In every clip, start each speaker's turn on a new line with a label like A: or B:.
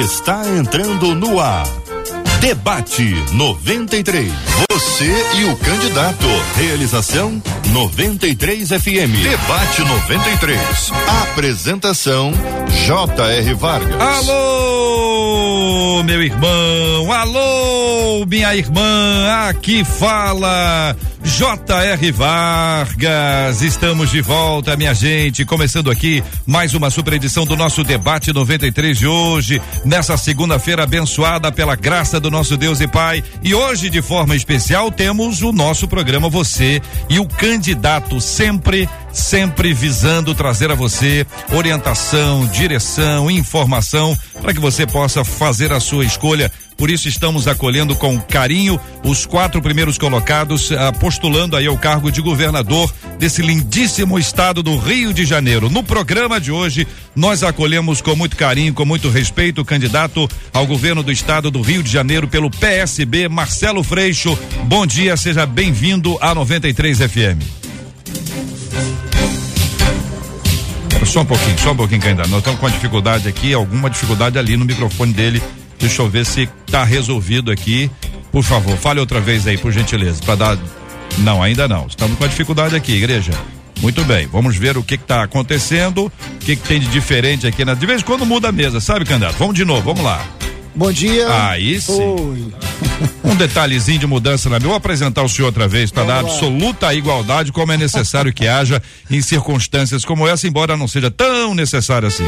A: está entrando no ar. Debate 93. Você e o candidato. Realização 93 FM. Debate 93. Apresentação J.R. Vargas.
B: Alô, meu irmão. Alô, minha irmã. Aqui fala J.R. Vargas, estamos de volta, minha gente. Começando aqui mais uma super edição do nosso debate 93 de hoje, nessa segunda-feira abençoada pela graça do nosso Deus e Pai. E hoje, de forma especial, temos o nosso programa Você e o candidato sempre sempre visando trazer a você orientação, direção, informação para que você possa fazer a sua escolha. Por isso estamos acolhendo com carinho os quatro primeiros colocados, postulando aí ao cargo de governador desse lindíssimo estado do Rio de Janeiro. No programa de hoje, nós acolhemos com muito carinho, com muito respeito, o candidato ao governo do estado do Rio de Janeiro pelo PSB, Marcelo Freixo. Bom dia, seja bem-vindo à 93 FM. Só um pouquinho, só um pouquinho ainda. Nós estamos com dificuldade aqui, alguma dificuldade ali no microfone dele. Deixa eu ver se está resolvido aqui. Por favor, fale outra vez aí, por gentileza, para dar. Não, ainda não. Estamos com a dificuldade aqui, igreja. Muito bem, vamos ver o que está acontecendo, o que, que, tem de diferente aqui. Na... De vez em quando muda a mesa, sabe, candidato? Vamos de novo, vamos lá.
C: Bom dia.
B: Aí sim. Um detalhezinho de mudança na minha. Vou apresentar o senhor outra vez para dar absoluta igualdade, como é necessário que haja em circunstâncias como essa, embora não seja tão necessário assim.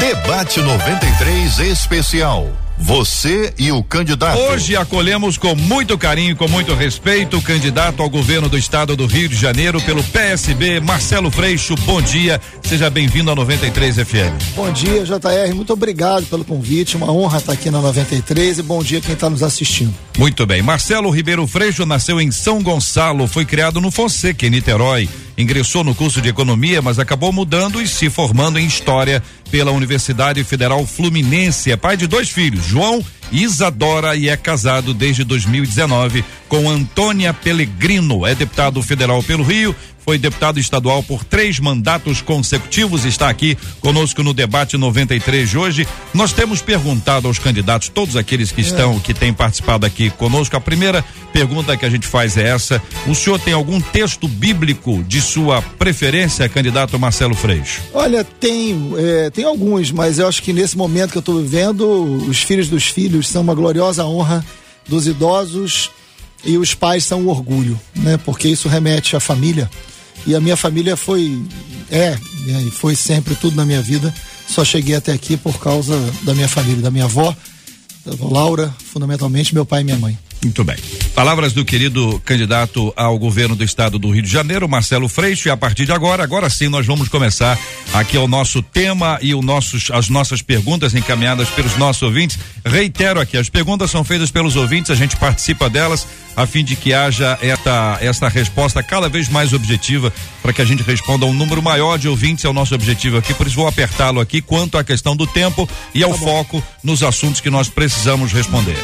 A: Debate 93 especial. Você e o candidato.
B: Hoje acolhemos com muito carinho, com muito respeito, o candidato ao governo do estado do Rio de Janeiro pelo PSB, Marcelo Freixo. Bom dia, seja bem-vindo à 93 FM.
C: Bom dia, JR. Muito obrigado pelo convite. Uma honra estar aqui na 93 e bom dia quem está nos assistindo.
B: Muito bem. Marcelo Ribeiro Freixo nasceu em São Gonçalo, foi criado no Fonseca, em Niterói. Ingressou no curso de economia, mas acabou mudando e se formando em história pela Universidade Federal Fluminense. É pai de dois filhos, João e Isadora, e é casado desde 2019 com Antônia Pellegrino. É deputado federal pelo Rio, foi deputado estadual por três mandatos consecutivos, está aqui conosco no debate 93 de hoje. Nós temos perguntado aos candidatos, todos aqueles que estão, que têm participado aqui conosco. A primeira pergunta que a gente faz é essa: o senhor tem algum texto bíblico de sua preferência, candidato Marcelo Freixo?
C: Olha, tenho, é, tem alguns, mas eu acho que nesse momento que eu estou vivendo, os filhos dos filhos são uma gloriosa honra dos idosos e os pais são o orgulho, né? Porque isso remete à família e a minha família foi, é, e foi sempre tudo na minha vida. Só cheguei até aqui por causa da minha família, da minha avó, da Laura, fundamentalmente meu pai e minha mãe.
B: Muito bem. Palavras do querido candidato ao governo do estado do Rio de Janeiro, Marcelo Freixo, e a partir de agora, agora sim nós vamos começar aqui o nosso tema e o nossos, as nossas perguntas encaminhadas pelos nossos ouvintes. Reitero aqui, as perguntas são feitas pelos ouvintes, a gente participa delas a fim de que haja esta, esta resposta cada vez mais objetiva para que a gente responda a um número maior de ouvintes, é o nosso objetivo aqui, por isso vou apertá-lo aqui quanto à questão do tempo e ao tá foco nos assuntos que nós precisamos responder.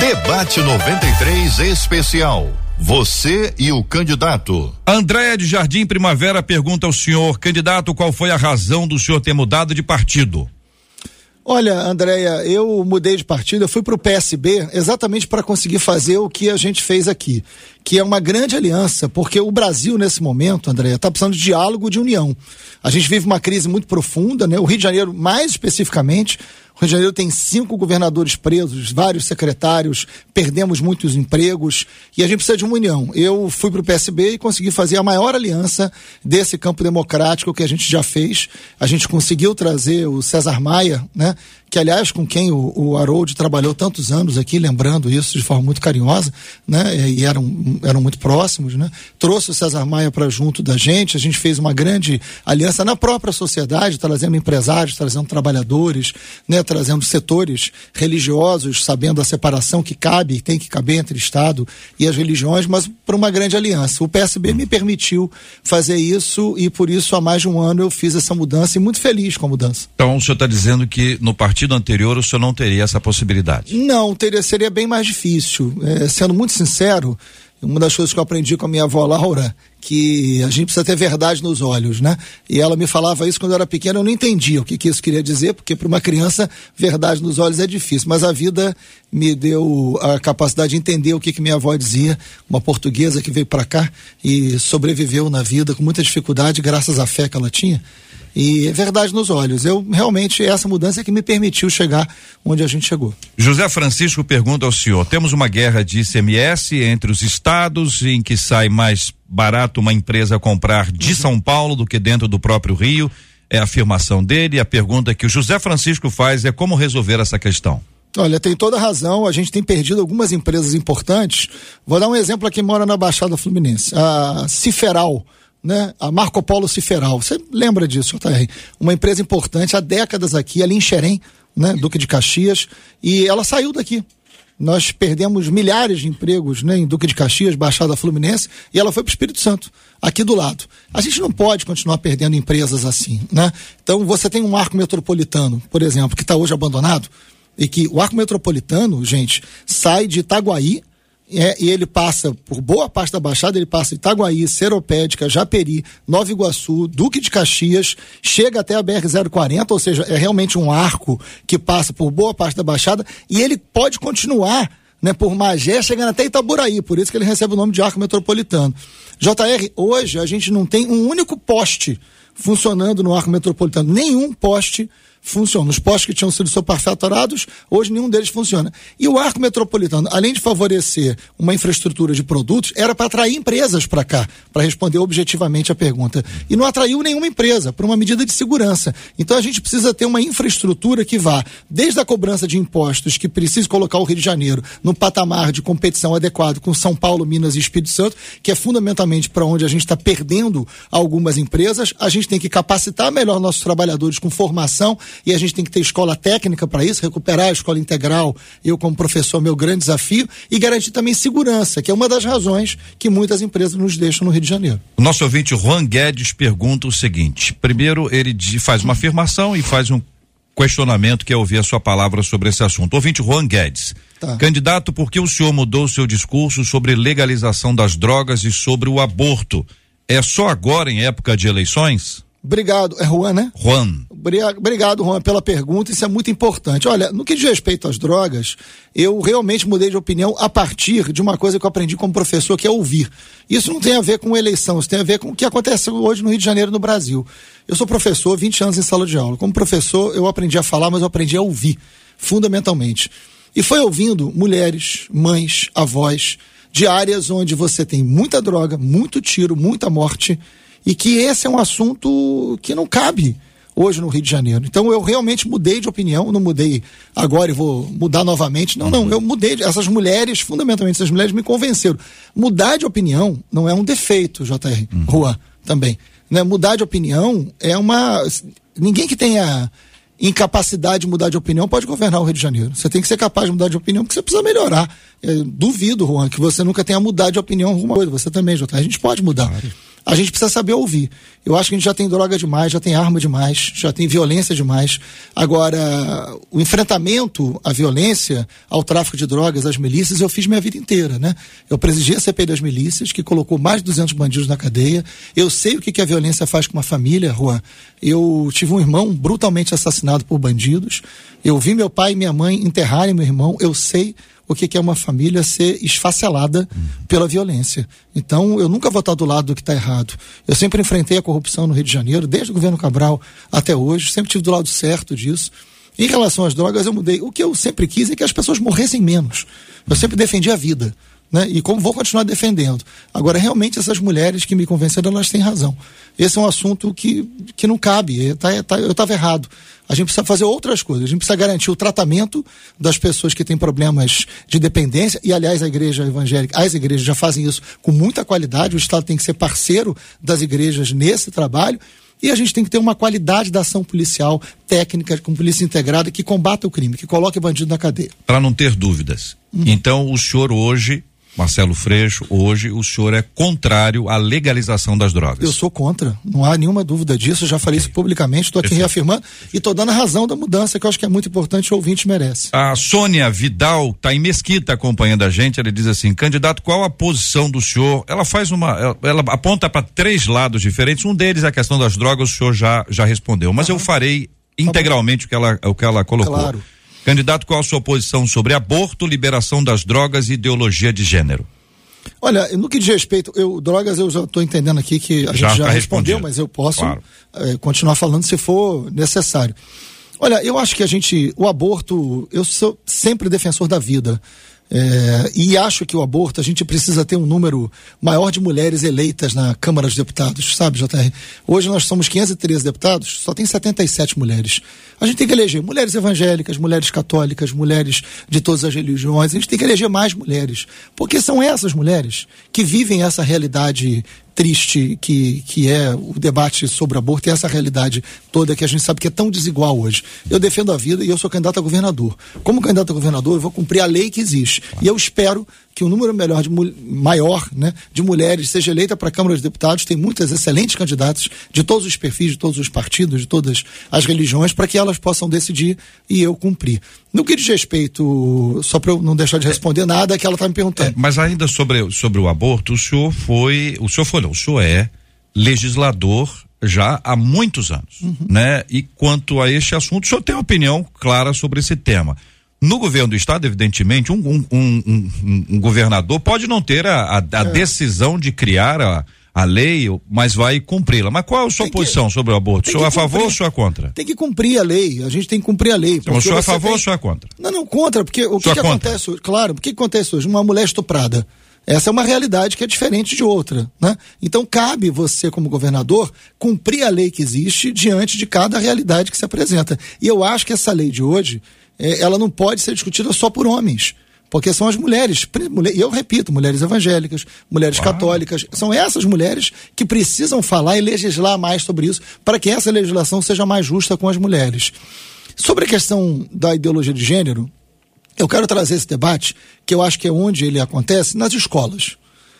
A: Debate 93 especial. Você e o candidato.
B: Andréia de Jardim Primavera pergunta ao senhor, candidato, qual foi a razão do senhor ter mudado de partido?
C: Olha, Andréia, eu mudei de partido, eu fui para o PSB exatamente para conseguir fazer o que a gente fez aqui, que é uma grande aliança, porque o Brasil, nesse momento, Andréia, está precisando de diálogo, de união. A gente vive uma crise muito profunda, né? O Rio de Janeiro, mais especificamente, Rio de Janeiro tem cinco governadores presos, vários secretários, perdemos muitos empregos e a gente precisa de uma união. Eu fui para o PSB e consegui fazer a maior aliança desse campo democrático que a gente já fez. A gente conseguiu trazer o César Maia, né, que aliás com quem o, o Harold trabalhou tantos anos aqui, lembrando isso de forma muito carinhosa, né, e eram, eram muito próximos, né, trouxe o César Maia para junto da gente, a gente fez uma grande aliança na própria sociedade, trazendo empresários, trazendo trabalhadores, né, trazendo setores religiosos, sabendo a separação que cabe, tem que caber entre Estado e as religiões, mas para uma grande aliança. O PSB me permitiu fazer isso e por isso há mais de um ano eu fiz essa mudança e muito feliz com a mudança.
B: Então o senhor está dizendo que no partido partido anterior o senhor não teria essa possibilidade?
C: Não, teria, seria bem mais difícil. É, sendo muito sincero, Uma das coisas que eu aprendi com a minha avó Laura, que a gente precisa ter verdade nos olhos, né? E ela me falava isso quando eu era pequena, eu não entendia o que, que isso queria dizer, porque para uma criança, verdade nos olhos é difícil. Mas a vida me deu a capacidade de entender o que, que minha avó dizia, uma portuguesa que veio para cá e sobreviveu na vida com muita dificuldade, graças à fé que ela tinha e é verdade nos olhos. Eu realmente essa mudança é que me permitiu chegar onde a gente chegou.
B: José Francisco pergunta ao senhor: temos uma guerra de ICMS entre os estados em que sai mais barato uma empresa comprar de uhum. São Paulo do que dentro do próprio Rio? É a afirmação dele. A pergunta que o José Francisco faz é como resolver essa questão.
C: Olha, tem toda razão. A gente tem perdido algumas empresas importantes. Vou dar um exemplo aqui mora na Baixada Fluminense. A Ciferal né? A Marco Polo Ciferal. Você lembra disso, JR? Uma empresa importante há décadas aqui, ali em Xerém, né? Duque de Caxias, e ela saiu daqui. Nós perdemos milhares de empregos né, em Duque de Caxias, Baixada Fluminense, e ela foi para o Espírito Santo, aqui do lado. A gente não pode continuar perdendo empresas assim. Né? Então, você tem um arco metropolitano, por exemplo, que está hoje abandonado, e que o arco metropolitano, gente, sai de Itaguaí e ele passa por boa parte da Baixada, ele passa Itaguaí, Seropédica, Japeri, Nova Iguaçu, Duque de Caxias, chega até a BR-040, ou seja, é realmente um arco que passa por boa parte da Baixada, e ele pode continuar né, por Magé, chegando até Itaburaí, por isso que ele recebe o nome de arco metropolitano. JR, hoje a gente não tem um único poste funcionando no arco metropolitano, nenhum poste funciona. Os postos que tinham sido superfaturados, hoje nenhum deles funciona. E o arco metropolitano, além de favorecer uma infraestrutura de produtos, era para atrair empresas para cá, para responder objetivamente a pergunta. E não atraiu nenhuma empresa, por uma medida de segurança. Então a gente precisa ter uma infraestrutura que vá desde a cobrança de impostos, que precisa colocar o Rio de Janeiro no patamar de competição adequado com São Paulo, Minas e Espírito Santo, que é fundamentalmente para onde a gente está perdendo algumas empresas. A gente tem que capacitar melhor nossos trabalhadores com formação e a gente tem que ter escola técnica para isso, recuperar a escola integral, eu como professor, meu grande desafio, e garantir também segurança, que é uma das razões que muitas empresas nos deixam no Rio de Janeiro.
B: O nosso ouvinte Juan Guedes pergunta o seguinte: primeiro, ele faz uma afirmação e faz um questionamento, que é ouvir a sua palavra sobre esse assunto. Ouvinte Juan Guedes. Tá. Candidato, por que o senhor mudou seu discurso sobre legalização das drogas e sobre o aborto? É só agora em época de eleições?
C: Obrigado. É Juan, né?
B: Juan.
C: Obrigado, Juan, pela pergunta. Isso é muito importante. Olha, no que diz respeito às drogas, eu realmente mudei de opinião a partir de uma coisa que eu aprendi como professor, que é ouvir. Isso não tem a ver com eleição, isso tem a ver com o que acontece hoje no Rio de Janeiro, no Brasil. Eu sou professor, 20 anos em sala de aula. Como professor, eu aprendi a falar, mas eu aprendi a ouvir, fundamentalmente. E foi ouvindo mulheres, mães, avós, de áreas onde você tem muita droga, muito tiro, muita morte e que esse é um assunto que não cabe hoje no Rio de Janeiro. Então eu realmente mudei de opinião, não mudei agora e vou mudar novamente. Não, não, eu mudei. Essas mulheres, fundamentalmente, essas mulheres me convenceram. Mudar de opinião não é um defeito, JR, uhum. Juan, também. Né? Mudar de opinião é uma. Ninguém que tenha incapacidade de mudar de opinião pode governar o Rio de Janeiro. Você tem que ser capaz de mudar de opinião porque você precisa melhorar. Eu duvido, Juan, que você nunca tenha mudado de opinião alguma coisa. Você também, JR. A gente pode mudar. Claro a gente precisa saber ouvir. Eu acho que a gente já tem droga demais, já tem arma demais, já tem violência demais. Agora, o enfrentamento à violência, ao tráfico de drogas, às milícias, eu fiz minha vida inteira, né? Eu presidia a CPI das milícias, que colocou mais de 200 bandidos na cadeia. Eu sei o que, que a violência faz com uma família, Juan. Eu tive um irmão brutalmente assassinado por bandidos. Eu vi meu pai e minha mãe enterrarem meu irmão. Eu sei o que é uma família ser esfacelada pela violência. Então, eu nunca vou estar do lado do que está errado. Eu sempre enfrentei a corrupção no Rio de Janeiro, desde o governo Cabral até hoje, sempre tive do lado certo disso. Em relação às drogas, eu mudei. O que eu sempre quis é que as pessoas morressem menos. Eu sempre defendi a vida. Né? E como vou continuar defendendo. Agora, realmente, essas mulheres que me convenceram, elas têm razão. Esse é um assunto que, que não cabe. Tá, tá, eu estava errado. A gente precisa fazer outras coisas. A gente precisa garantir o tratamento das pessoas que têm problemas de dependência. E, aliás, a igreja evangélica, as igrejas já fazem isso com muita qualidade. O Estado tem que ser parceiro das igrejas nesse trabalho. E a gente tem que ter uma qualidade da ação policial técnica, com polícia integrada, que combata o crime, que coloque o bandido na cadeia.
B: Para não ter dúvidas. Uhum. Então, o senhor hoje Marcelo Freixo, hoje o senhor é contrário à legalização das drogas.
C: Eu sou contra, não há nenhuma dúvida disso, já falei okay. isso publicamente, estou aqui reafirmando e estou dando a razão da mudança que eu acho que é muito importante o ouvinte merece.
B: A Sônia Vidal está em Mesquita acompanhando a gente, ela diz assim, candidato, qual a posição do senhor? Ela faz uma, ela, ela aponta para três lados diferentes, um deles é a questão das drogas, o senhor já, já respondeu, mas uhum. eu farei integralmente o que ela, o que ela colocou. Claro. Candidato, qual a sua posição sobre aborto, liberação das drogas e ideologia de gênero?
C: Olha, no que diz respeito, eu, drogas eu já estou entendendo aqui que a já gente já tá respondeu, mas eu posso claro. é, continuar falando se for necessário. Olha, eu acho que a gente, o aborto, eu sou sempre defensor da vida. É, e acho que o aborto, a gente precisa ter um número maior de mulheres eleitas na Câmara dos Deputados, sabe, JR? Hoje nós somos 513 deputados, só tem 77 mulheres. A gente tem que eleger mulheres evangélicas, mulheres católicas, mulheres de todas as religiões. A gente tem que eleger mais mulheres. Porque são essas mulheres que vivem essa realidade triste que, que é o debate sobre aborto e essa realidade toda que a gente sabe que é tão desigual hoje. Eu defendo a vida e eu sou candidato a governador. Como candidato a governador, eu vou cumprir a lei que existe. E eu espero que um número melhor de, maior né, de mulheres seja eleita para a Câmara dos Deputados. Tem muitas excelentes candidatas de todos os perfis, de todos os partidos, de todas as religiões, para que elas possam decidir e eu cumprir. No que diz respeito, só para eu não deixar de responder nada, que ela está me perguntando. É,
B: mas ainda sobre, sobre o aborto, o senhor foi, o senhor foi, não, o senhor é legislador já há muitos anos, uhum. né? E quanto a este assunto, o senhor tem uma opinião clara sobre esse tema. No governo do estado, evidentemente, um, um, um, um governador pode não ter a, a, a é. decisão de criar a, a lei, mas vai cumpri-la. Mas qual é a sua posição sobre o aborto? O senhor é a favor ou o senhor é contra?
C: Tem que cumprir a lei. A gente tem que cumprir a lei.
B: Então, o senhor é a favor tem... ou o senhor é contra?
C: Não, não, contra, porque o, que, que acontece hoje? Claro, o que, que acontece hoje? Uma mulher estuprada. Essa é uma realidade que é diferente de outra, né? Então cabe você como governador cumprir a lei que existe diante de cada realidade que se apresenta. E eu acho que essa lei de hoje, ela não pode ser discutida só por homens. Porque são as mulheres, e eu repito, mulheres evangélicas, mulheres Uau. católicas, são essas mulheres que precisam falar e legislar mais sobre isso, para que essa legislação seja mais justa com as mulheres. Sobre a questão da ideologia de gênero, eu quero trazer esse debate, que eu acho que é onde ele acontece, nas escolas.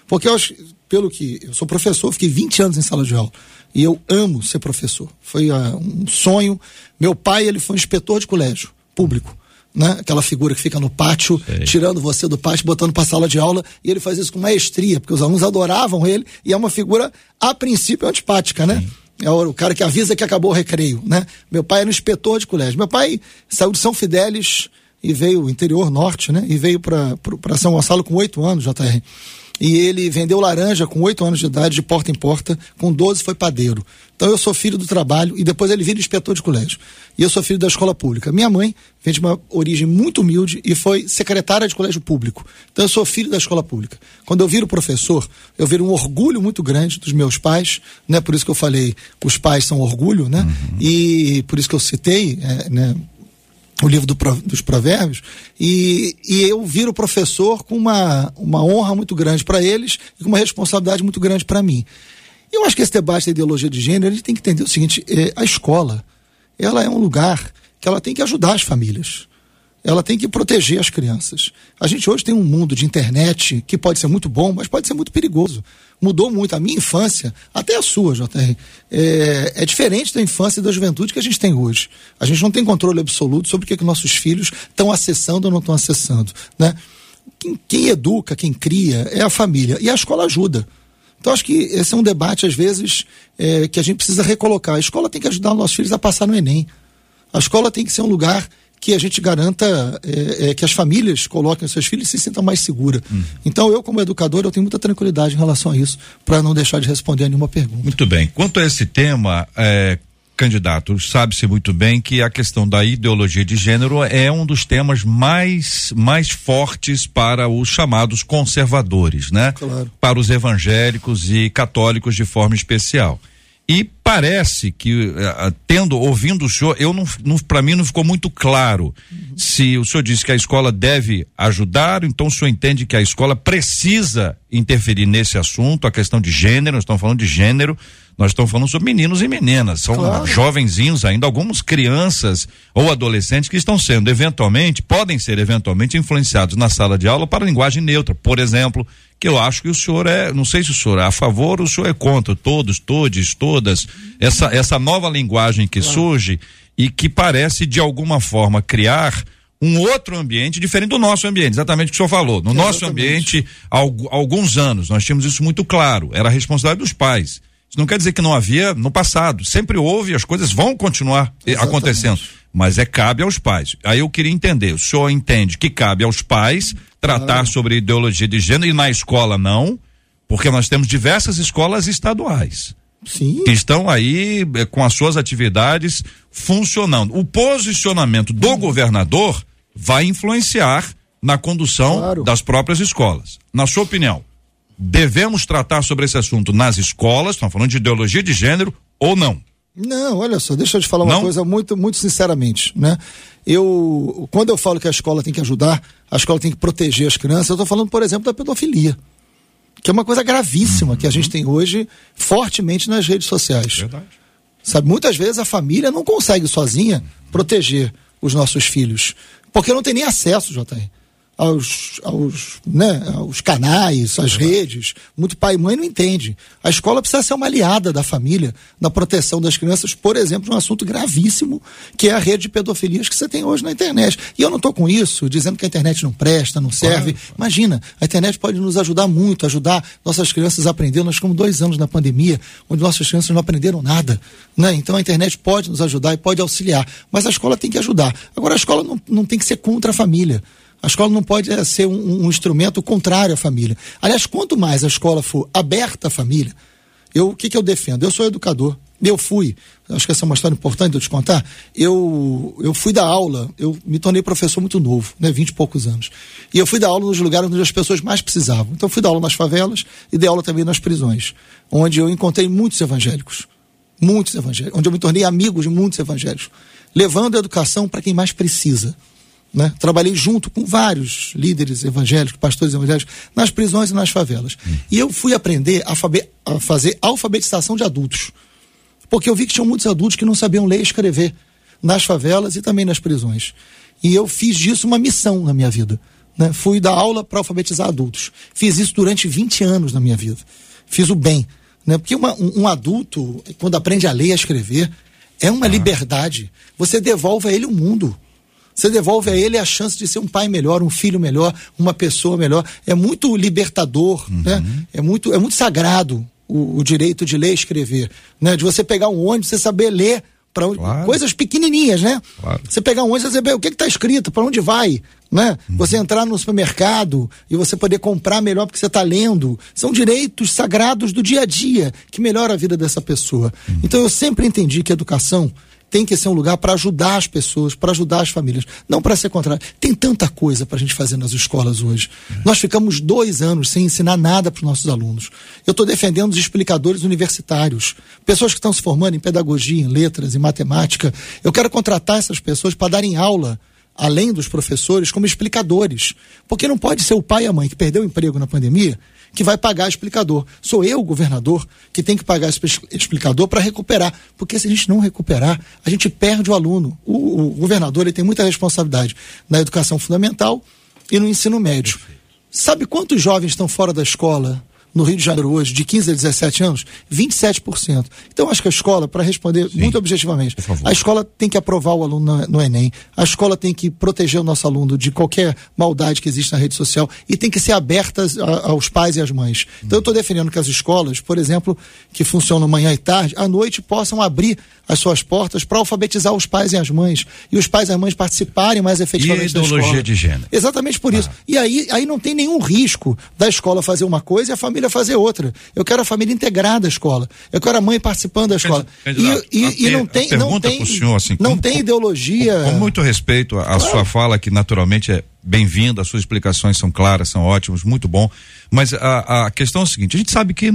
C: Porque eu acho, pelo que eu sou professor, fiquei 20 anos em sala de aula. E eu amo ser professor. Foi uh, um sonho. Meu pai, ele foi um inspetor de colégio público. Né? Aquela figura que fica no pátio, Sei. tirando você do pátio, botando para sala de aula, e ele faz isso com maestria, porque os alunos adoravam ele, e é uma figura, a princípio, antipática, né? Sim. É o cara que avisa que acabou o recreio, né? Meu pai era um inspetor de colégio. Meu pai saiu de São Fidélis e veio, interior norte, né? E veio para São Gonçalo com oito anos, JR e ele vendeu laranja com 8 anos de idade, de porta em porta, com 12 foi padeiro. Então eu sou filho do trabalho e depois ele vira inspetor de colégio. E eu sou filho da escola pública. Minha mãe vem de uma origem muito humilde e foi secretária de colégio público. Então eu sou filho da escola pública. Quando eu viro professor, eu viro um orgulho muito grande dos meus pais, né? Por isso que eu falei, os pais são orgulho, né? Uhum. E por isso que eu citei, é, né? O livro do, dos provérbios, e, e eu viro professor com uma, uma honra muito grande para eles e com uma responsabilidade muito grande para mim. Eu acho que esse debate da ideologia de gênero, a gente tem que entender o seguinte, é, a escola, ela é um lugar que ela tem que ajudar as famílias ela tem que proteger as crianças. A gente hoje tem um mundo de internet que pode ser muito bom, mas pode ser muito perigoso. Mudou muito. A minha infância, até a sua, JR, é, é diferente da infância e da juventude que a gente tem hoje. A gente não tem controle absoluto sobre o que, que nossos filhos estão acessando ou não estão acessando. Né? Quem, quem educa, quem cria, é a família. E a escola ajuda. Então, acho que esse é um debate, às vezes, é, que a gente precisa recolocar. A escola tem que ajudar os nossos filhos a passar no Enem. A escola tem que ser um lugar que a gente garanta é, é, que as famílias coloquem os seus filhos e se sintam mais seguras. Uhum. Então, eu, como educador, eu tenho muita tranquilidade em relação a isso, para não deixar de responder a nenhuma pergunta.
B: Muito bem. Quanto a esse tema, é, candidato, sabe-se muito bem que a questão da ideologia de gênero é um dos temas mais, mais fortes para os chamados conservadores, né? Claro. Para os evangélicos e católicos de forma especial. E parece que, uh, tendo, ouvindo o senhor, eu não, não para mim não ficou muito claro uhum. Se o senhor disse que a escola deve ajudar, então o senhor entende que a escola precisa interferir nesse assunto, a questão de gênero, nós estamos falando de gênero, nós estamos falando sobre meninos e meninas, são claro. jovenzinhos ainda, algumas crianças ou adolescentes que estão sendo eventualmente, podem ser eventualmente influenciados na sala de aula para linguagem neutra, por exemplo, que eu acho que o senhor é, não sei se o senhor é a favor ou o senhor é contra, todos, todes, todas, essa, essa nova linguagem que claro. surge e que parece de alguma forma criar um outro ambiente diferente do nosso ambiente, exatamente o que o senhor falou. No nosso ambiente, há alguns anos, nós tínhamos isso muito claro, era a responsabilidade dos pais. Isso não quer dizer que não havia no passado. Sempre houve e as coisas vão continuar eh, Exatamente. acontecendo. Mas é cabe aos pais. Aí eu queria entender, o senhor entende que cabe aos pais tratar sobre ideologia de gênero e na escola não? Porque nós temos diversas escolas estaduais.
C: Sim.
B: Que estão aí eh, com as suas atividades funcionando. O posicionamento do hum. governador vai influenciar na condução claro. das próprias escolas. Na sua opinião, devemos tratar sobre esse assunto nas escolas, estamos falando de ideologia de gênero ou não?
C: Não, olha só, deixa eu te falar uma não? coisa muito, muito sinceramente, né? Eu, quando eu falo que a escola tem que ajudar, a escola tem que proteger as crianças, eu estou falando, por exemplo, da pedofilia, que é uma coisa gravíssima uhum. que a gente tem hoje fortemente nas redes sociais. Verdade. Sabe, muitas vezes a família não consegue sozinha proteger os nossos filhos, porque não tem nem acesso, JR aos, aos, né, aos canais, às redes. Muito pai e mãe não entende. A escola precisa ser uma aliada da família na proteção das crianças, por exemplo, um assunto gravíssimo que é a rede de pedofilias que você tem hoje na internet. E eu não estou com isso dizendo que a internet não presta, não serve. Claro. Imagina, a internet pode nos ajudar muito, ajudar nossas crianças a aprender. Nós ficamos dois anos na pandemia, onde nossas crianças não aprenderam nada. Né? Então a internet pode nos ajudar e pode auxiliar. Mas a escola tem que ajudar. Agora, a escola não, não tem que ser contra a família. A escola não pode é, ser um, um, instrumento contrário à família. Aliás, quanto mais a escola for aberta à família, eu, o que, que eu defendo? Eu sou educador. Eu fui, acho que essa é uma história importante de eu te contar. Eu, eu fui dar aula, eu me tornei professor muito novo, né, 20 e poucos anos. E eu fui dar aula nos lugares onde as pessoas mais precisavam. Então, eu fui dar aula nas favelas e dei aula também nas prisões, onde eu encontrei muitos evangélicos. Muitos evangélicos. Onde eu me tornei amigo de muitos evangélicos. Levando a educação para quem mais precisa. Né? Trabalhei junto com vários líderes evangélicos, pastores evangélicos, nas prisões e nas favelas. Hum. E eu fui aprender a, a, fazer alfabetização de adultos. Porque eu vi que tinham muitos adultos que não sabiam ler e escrever nas favelas e também nas prisões. E eu fiz disso uma missão na minha vida. Né? Fui dar aula para alfabetizar adultos. Fiz isso durante 20 anos na minha vida. Fiz o bem. Né? Porque uma, um, um, adulto, quando aprende a ler e a escrever, é uma ah. liberdade. Você devolve a ele o mundo. Você devolve a ele a chance de ser um pai melhor, um filho melhor, uma pessoa melhor. É muito libertador, uhum. né? É muito, é muito sagrado o, o, direito de ler e escrever, né? De você pegar um ônibus, você saber ler para claro. coisas pequenininhas, né? Claro. Você pegar um ônibus, você saber o que está escrito, para onde vai, né? Uhum. Você entrar no supermercado e você poder comprar melhor porque você está lendo. São direitos sagrados do dia a dia que melhora a vida dessa pessoa. Uhum. Então eu sempre entendi que a educação tem que ser um lugar para ajudar as pessoas, para ajudar as famílias, não para ser contrário. Tem tanta coisa para a gente fazer nas escolas hoje. É. Nós ficamos dois anos sem ensinar nada para os nossos alunos. Eu estou defendendo os explicadores universitários, pessoas que estão se formando em pedagogia, em letras, em matemática. Eu quero contratar essas pessoas para darem aula além dos professores, como explicadores. Porque não pode ser o pai e a mãe que perdeu o emprego na pandemia que vai pagar explicador. Sou eu, governador, que tem que pagar esse explicador para recuperar. Porque se a gente não recuperar, a gente perde o aluno. O, o governador ele tem muita responsabilidade na educação fundamental e no ensino médio. Sabe quantos jovens estão fora da escola no Rio de Janeiro hoje, de 15 a 17 anos, 27%. Então, acho que a escola, para responder Sim, muito objetivamente, a escola tem que aprovar o aluno no, no, Enem, a escola tem que proteger o nosso aluno de qualquer maldade que existe na rede social e tem que ser aberta aos pais e às mães. Então, eu estou defendendo que as escolas, por exemplo, que funcionam manhã e tarde, à noite possam abrir as suas portas para alfabetizar os pais e as mães. E os pais e as mães participarem mais efetivamente
B: e a ideologia de gênero.
C: Exatamente por isso. Ah. E aí, aí não tem nenhum risco da escola fazer uma coisa e a família fazer outra. Eu quero a família integrada à escola. Eu quero a mãe participando da escola.
B: Candidato, e, e, e não tem, não tem, senhor, assim,
C: não com, tem ideologia.
B: Com, com muito respeito à claro. sua fala, que naturalmente é bem-vinda, as suas explicações são claras, são ótimas, muito bom. Mas a, a questão é a seguinte: a gente sabe que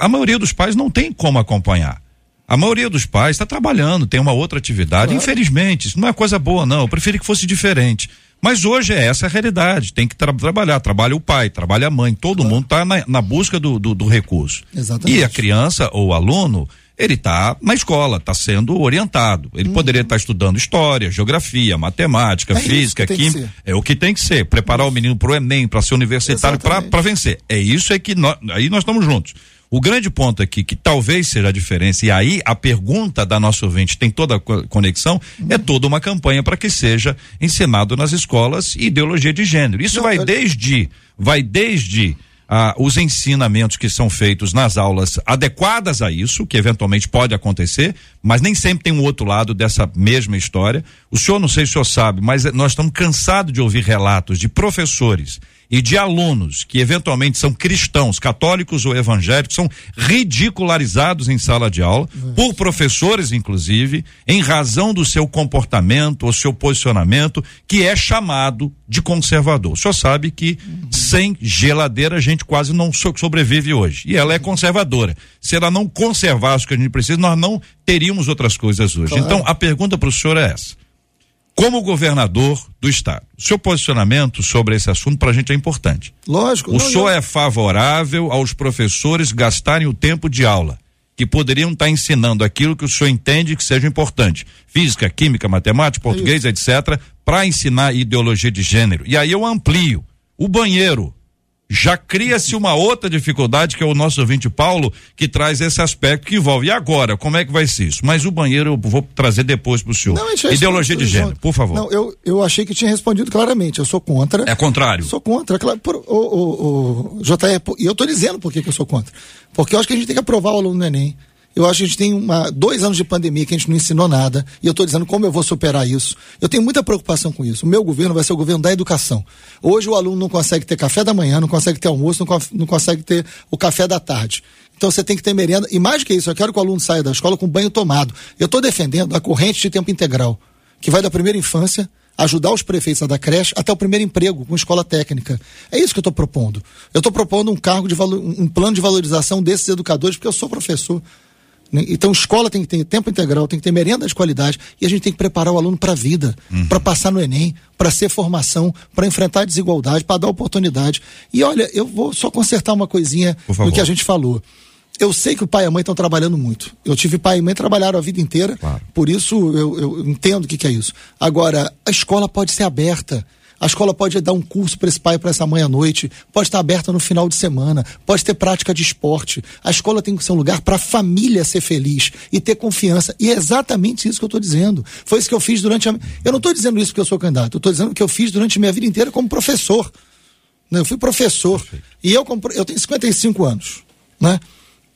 B: a maioria dos pais não tem como acompanhar A maioria dos pais está trabalhando, tem uma outra atividade. Claro. Infelizmente, isso não é coisa boa, não. Eu preferi que fosse diferente. Mas hoje é essa a realidade. Tem que tra trabalhar. Trabalha o pai, trabalha a mãe. Todo claro. mundo está na, na, busca do, do, do recurso.
C: Exatamente.
B: E a criança ou o aluno, ele está na escola, está sendo orientado. Ele hum. poderia estar tá estudando história, geografia, matemática, é física, química. É o que tem que ser. Preparar o menino para o Enem, para ser universitário, para vencer. É isso é que nós, aí nós estamos juntos. O grande ponto aqui, que talvez seja a diferença, e aí a pergunta da nossa ouvinte tem toda a conexão, uhum. é toda uma campanha para que seja ensinado nas escolas ideologia de gênero. Isso Não, vai eu... desde, vai desde ah, os ensinamentos que são feitos nas aulas adequadas a isso, que eventualmente pode acontecer, mas nem sempre tem um outro lado dessa mesma história. O senhor, não sei se o senhor sabe, mas nós estamos cansados de ouvir relatos de professores e de alunos que eventualmente são cristãos, católicos ou evangélicos, são ridicularizados em sala de aula, por professores, inclusive, em razão do seu comportamento ou seu posicionamento, que é chamado de conservador. O senhor sabe que uhum. sem geladeira a gente quase não sobrevive hoje. E ela é conservadora. Se ela não conservasse o que a gente precisa, nós não teríamos outras coisas hoje. Claro. Então, a pergunta para o senhor é essa como governador do estado. O seu posicionamento sobre esse assunto para a gente é importante.
C: Lógico.
B: O não, senhor é favorável aos professores gastarem o tempo de aula, que poderiam estar tá ensinando aquilo que o senhor entende que seja importante. Física, química, matemática, português, é etc., para ensinar ideologia de gênero. E aí eu amplio. O banheiro, já cria-se uma outra dificuldade, que é o nosso ouvinte Paulo, que traz esse aspecto que envolve. E agora, como é que vai ser isso? Mas o banheiro eu vou trazer depois para o senhor. Não, Ideologia de gênero, por favor.
C: Não, eu, eu achei que tinha respondido claramente. Eu sou contra.
B: É contrário.
C: Sou contra, claro. Por, o, o, o, JR, e eu estou dizendo por que, que eu sou contra. Porque eu acho que a gente tem que aprovar o aluno do Enem. Eu acho que a gente tem uma, dois anos de pandemia que a gente não ensinou nada. E eu estou dizendo como eu vou superar isso. Eu tenho muita preocupação com isso. O meu governo vai ser o governo da educação. Hoje o aluno não consegue ter café da manhã, não consegue ter almoço, não, não consegue ter o café da tarde. Então você tem que ter merenda. E mais que isso, eu quero que o aluno saia da escola com banho tomado. Eu estou defendendo a corrente de tempo integral, que vai da primeira infância ajudar os prefeitos a dar creche até o primeiro emprego com escola técnica. É isso que eu estou propondo. Eu estou propondo um cargo de um plano de valorização desses educadores, porque eu sou professor. Né? Então, escola tem que ter tempo integral, tem que ter merenda de qualidade e a gente tem que preparar o aluno para a vida, uhum. para passar no Enem, para ser formação, para enfrentar a desigualdade, para dar oportunidade. E olha, eu vou só consertar uma coisinha do que a gente falou. Eu sei que o pai e a mãe estão trabalhando muito. Eu tive pai e mãe trabalharam a vida inteira, claro. por isso eu, eu entendo o que, que é isso. Agora, a escola pode ser aberta. A escola pode dar um curso para esse pai para essa mãe à noite, pode estar aberta no final de semana, pode ter prática de esporte. A escola tem que ser um lugar para a família ser feliz e ter confiança. E é exatamente isso que eu estou dizendo. Foi isso que eu fiz durante a. Eu não estou dizendo isso porque eu sou candidato, eu estou dizendo que eu fiz durante a minha vida inteira como professor. Eu fui professor. E eu, eu tenho 55 anos. Né?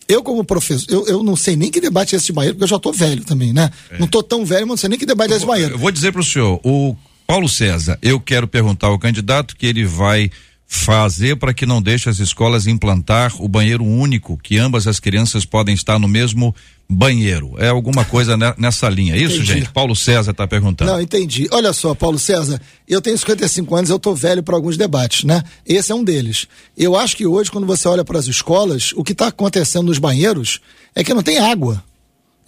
C: Eu, como professor, eu, eu não sei nem que debate é esse de banheiro, porque eu já estou velho também, né? É. Não estou tão velho, mas não sei nem que debate é esse de banheiro.
B: Eu vou dizer para o senhor, o Paulo César, eu quero perguntar ao candidato que ele vai fazer para que não deixe as escolas implantar o banheiro único, que ambas as crianças podem estar no mesmo banheiro. É alguma coisa nessa linha. É isso, entendi. gente? Paulo César está perguntando.
C: Não, entendi. Olha só, Paulo César, eu tenho 55 anos, eu tô velho para alguns debates, né? Esse é um deles. Eu acho que hoje, quando você olha para as escolas, o que está acontecendo nos banheiros é que não tem água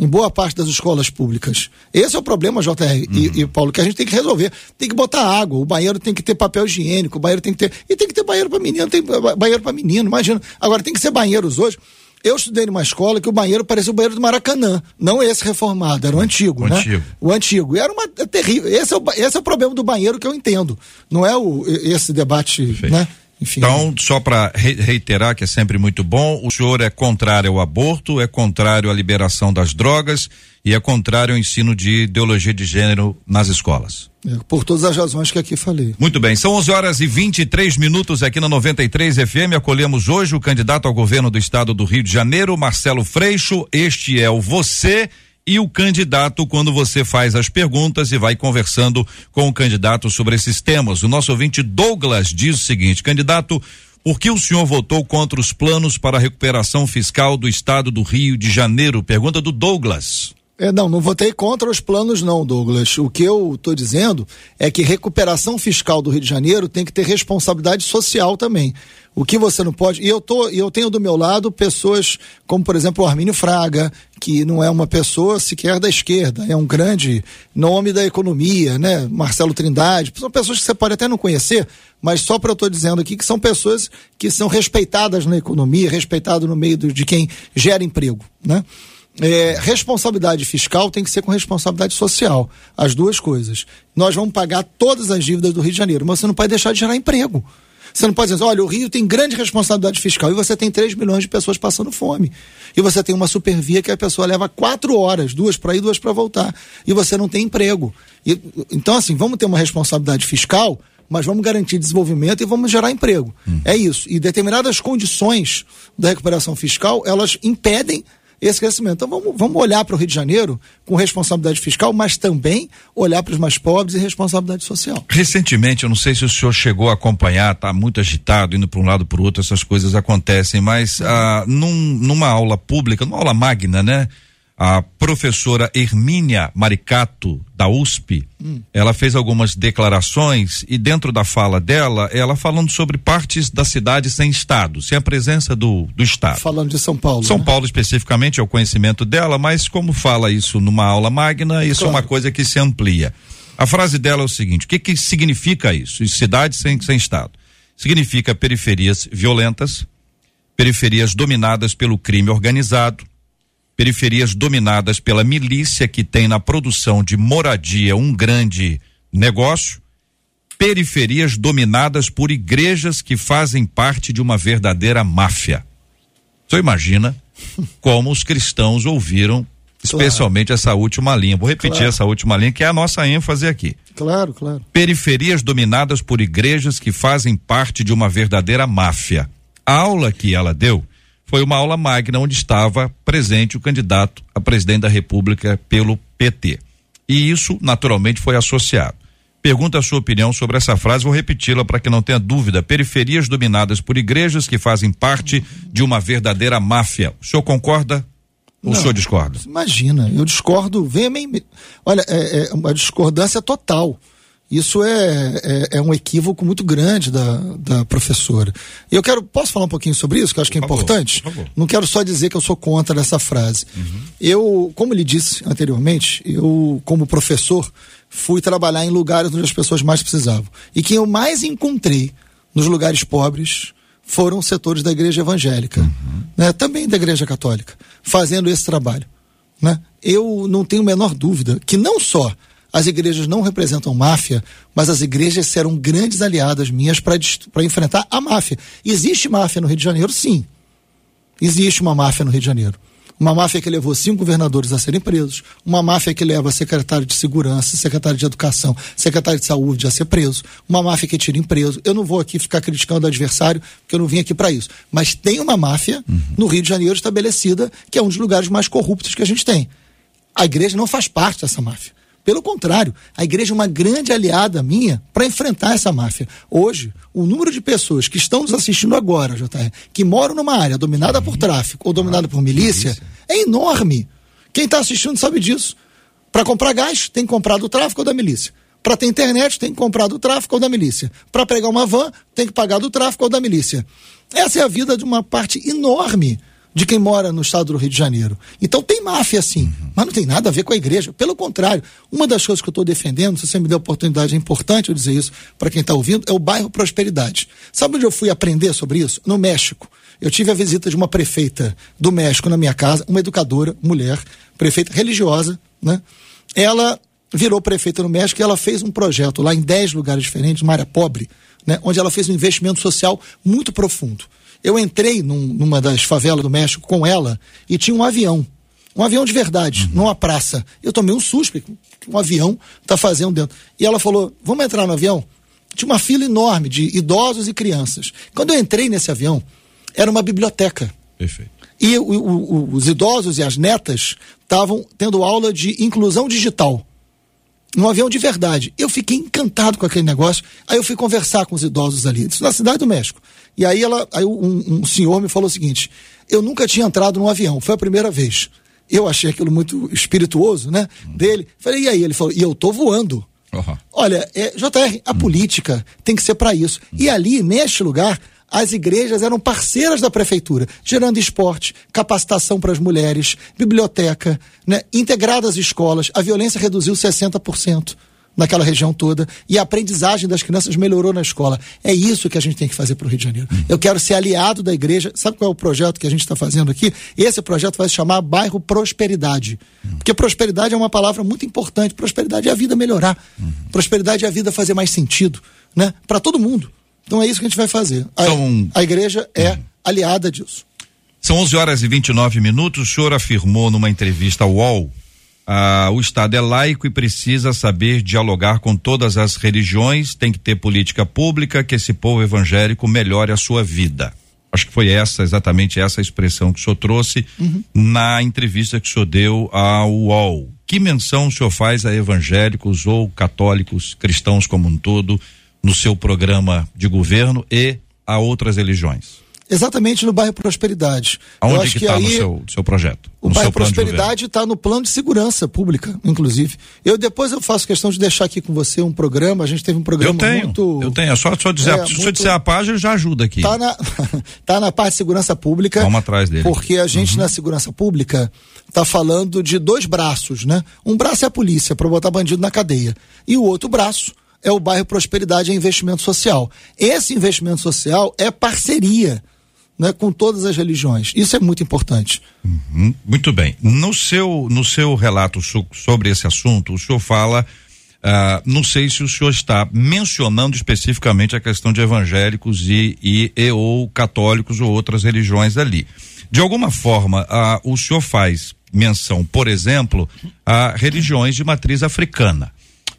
C: em boa parte das escolas públicas. Esse é o problema, JR uhum. e, e, Paulo, que a gente tem que resolver. Tem que botar água, o banheiro tem que ter papel higiênico, o banheiro tem que ter. E tem que ter banheiro para menino, tem banheiro para menino, imagina. Agora, tem que ser banheiros hoje. Eu estudei numa escola que o banheiro parecia o banheiro do Maracanã. Não esse reformado, era o antigo, o né? Antigo. O antigo. E era uma é terrível. Esse é, o, esse é o problema do banheiro que eu entendo. Não é o, esse debate, Perfeito. né?
B: Enfim. Então, só para reiterar que é sempre muito bom, o senhor é contrário ao aborto, é contrário à liberação das drogas e é contrário ao ensino de ideologia de gênero nas escolas.
C: É, por todas as razões que aqui falei.
B: Muito bem, são 11 horas e 23 minutos aqui na 93 FM. Acolhemos hoje o candidato ao governo do estado do Rio de Janeiro, Marcelo Freixo. Este é o Você e o candidato quando você faz as perguntas e vai conversando com o candidato sobre esses temas. O nosso ouvinte Douglas diz o seguinte: candidato, por que o senhor votou contra os planos para a recuperação fiscal do estado do Rio de Janeiro? Pergunta do Douglas.
C: É, não, não votei contra os planos, não, Douglas. O que eu estou dizendo é que recuperação fiscal do Rio de Janeiro tem que ter responsabilidade social também. O que você não pode. E eu, tô, eu tenho do meu lado pessoas como, por exemplo, o Armínio Fraga, que não é uma pessoa sequer da esquerda, é um grande nome da economia, né? Marcelo Trindade. São pessoas que você pode até não conhecer, mas só para eu estou dizendo aqui que são pessoas que são respeitadas na economia, respeitadas no meio de quem gera emprego, né? É, responsabilidade fiscal tem que ser com responsabilidade social. As duas coisas. Nós vamos pagar todas as dívidas do Rio de Janeiro, mas você não pode deixar de gerar emprego. Você não pode dizer, olha, o Rio tem grande responsabilidade fiscal e você tem 3 milhões de pessoas passando fome. E você tem uma supervia que a pessoa leva quatro horas, duas para ir, duas para voltar. E você não tem emprego. E, então, assim, vamos ter uma responsabilidade fiscal, mas vamos garantir desenvolvimento e vamos gerar emprego. Hum. É isso. E determinadas condições da recuperação fiscal, elas impedem esse crescimento. Então vamos, vamos olhar para o Rio de Janeiro com responsabilidade fiscal, mas também olhar para os mais pobres e responsabilidade social.
B: Recentemente, eu não sei se o senhor chegou a acompanhar, está muito agitado, indo para um lado para o outro, essas coisas acontecem, mas ah, num, numa aula pública, numa aula magna, né? A professora Hermínia Maricato, da USP, hum. ela fez algumas declarações e dentro da fala dela, ela falando sobre partes da cidade sem Estado, sem a presença do, do Estado.
C: Falando de São Paulo.
B: São né? Paulo especificamente é o conhecimento dela, mas como fala isso numa aula magna, isso claro. é uma coisa que se amplia. A frase dela é o seguinte: o que, que significa isso? Cidade sem, sem Estado. Significa periferias violentas, periferias dominadas pelo crime organizado, periferias dominadas pela milícia que tem na produção de moradia um grande negócio, periferias dominadas por igrejas que fazem parte de uma verdadeira máfia. Você imagina como os cristãos ouviram especialmente claro. essa última linha. Vou repetir claro. essa última linha, que é a nossa ênfase aqui.
C: Claro, claro.
B: Periferias dominadas por igrejas que fazem parte de uma verdadeira máfia. A aula que ela deu foi uma aula magna onde estava presente o candidato a presidente da República pelo PT. E isso, naturalmente, foi associado. Pergunta a sua opinião sobre essa frase, vou repeti-la para que não tenha dúvida. Periferias dominadas por igrejas que fazem parte de uma verdadeira máfia. O senhor concorda ou o senhor discorda?
C: Imagina, eu discordo veementemente. Olha, é, é uma discordância total. Isso é, é, é, um equívoco muito grande da, da professora. E eu quero, posso falar um pouquinho sobre isso, que eu acho que é por importante? Favor, Não quero só dizer que eu sou contra essa frase. Uhum. Eu, como lhe disse anteriormente, eu, como professor, fui trabalhar em lugares onde as pessoas mais precisavam. E quem eu mais encontrei nos lugares pobres foram setores da igreja evangélica, uhum. né? também da igreja católica, fazendo esse trabalho. Né? Eu não tenho a menor dúvida que não só as igrejas não representam máfia, mas as igrejas serão grandes aliadas minhas para enfrentar a máfia. Existe máfia no Rio de Janeiro? Sim. Existe uma máfia no Rio de Janeiro. Uma máfia que levou cinco governadores a serem presos, uma máfia que leva secretário de segurança, secretário de educação, secretário de saúde a ser preso, uma máfia que tira em preso. Eu não vou aqui ficar criticando o adversário, porque eu não vim aqui para isso. Mas tem uma máfia uhum. no Rio de Janeiro estabelecida, que é um dos lugares mais corruptos que a gente tem. A igreja não faz parte dessa máfia. Pelo contrário, a igreja é uma grande aliada minha para enfrentar essa máfia. Hoje, o número de pessoas que estão nos assistindo agora, JR, que moram numa área dominada por tráfico ou dominada por milícia, é enorme. Quem está assistindo sabe disso. Para comprar gás, tem que comprar do tráfico ou da milícia. Para ter internet, tem que comprar do tráfico ou da milícia. Para pegar uma van, tem que pagar do tráfico ou da milícia. Essa é a vida de uma parte enorme de quem mora no estado do Rio de Janeiro. Então tem máfia sim, uhum. mas não tem nada a ver com a igreja. Pelo contrário, uma das coisas que eu estou defendendo, se você me der a oportunidade, é importante eu dizer isso para quem está ouvindo, é o bairro Prosperidade. Sabe onde eu fui aprender sobre isso? No México. Eu tive a visita de uma prefeita do México na minha casa, uma educadora, mulher, prefeita religiosa, né? Ela virou prefeita no México e ela fez um projeto lá em 10 lugares diferentes, uma área pobre, né? Onde ela fez um investimento social muito profundo. Eu entrei num, numa das favelas do México com ela e tinha um avião. Um avião de verdade, uhum. numa praça. Eu tomei um susto, um avião está fazendo dentro. E ela falou: vamos entrar no avião? Tinha uma fila enorme de idosos e crianças. Quando eu entrei nesse avião, era uma biblioteca.
B: Perfeito.
C: E o, o, os idosos e as netas estavam tendo aula de inclusão digital. Num avião de verdade. Eu fiquei encantado com aquele negócio. Aí eu fui conversar com os idosos ali. Isso na cidade do México. E aí ela, aí um, um senhor me falou o seguinte: eu nunca tinha entrado num avião, foi a primeira vez. Eu achei aquilo muito espirituoso, né? Dele. Falei, e aí? Ele falou, e eu tô voando.
B: Uhum.
C: Olha, é, JR, a política tem que ser para isso. E ali, neste lugar, as igrejas eram parceiras da prefeitura, gerando esporte, capacitação para as mulheres, biblioteca, né, integradas escolas. A violência reduziu 60% naquela região toda e a aprendizagem das crianças melhorou na escola. É isso que a gente tem que fazer para o Rio de Janeiro. Eu quero ser aliado da igreja. Sabe qual é o projeto que a gente está fazendo aqui? Esse projeto vai se chamar Bairro Prosperidade. Porque prosperidade é uma palavra muito importante. Prosperidade é a vida melhorar. Prosperidade é a vida fazer mais sentido, né? Para todo mundo. Então é isso que a gente vai fazer. A,
B: Então-
C: a igreja é aliada disso.
B: São 11 horas e 29 minutos. O senhor afirmou numa entrevista ao UOL: ah, o Estado é laico e precisa saber dialogar com todas as religiões, tem que ter política pública que esse povo evangélico melhore a sua vida. Acho que foi essa, exatamente essa expressão que o senhor trouxe na entrevista que o senhor deu ao UOL. Que menção o senhor faz a evangélicos ou católicos, cristãos como um todo, no seu programa de governo e a outras religiões?
C: Exatamente no bairro Prosperidade.
B: Aonde está no seu, seu projeto?
C: O
B: no
C: bairro? Prosperidade está no plano de segurança pública, inclusive. Eu depois eu faço questão de deixar aqui com você um programa. A gente teve um programa
B: Eu tenho,
C: muito.
B: eu tenho. É só, só dizer,
C: É,
B: se
C: muito-
B: disser a página, já ajuda aqui.
C: Tá na, tá na parte de segurança pública.
B: Vamos atrás dele. Uhum.
C: Porque a gente na segurança pública tá falando de dois braços, né? Um braço é a polícia para botar bandido na cadeia. E o outro braço é o bairro Prosperidade e Investimento Social. Esse investimento social é parceria. Né, com todas as religiões. Isso é muito importante.
B: Hum, Muito bem. No seu, no seu relato so- sobre esse assunto, o senhor fala. ah, não sei se o senhor está mencionando especificamente a questão de evangélicos e, e, e ou católicos ou outras religiões ali. De alguma forma, ah, o senhor faz menção, por exemplo, a religiões de matriz africana.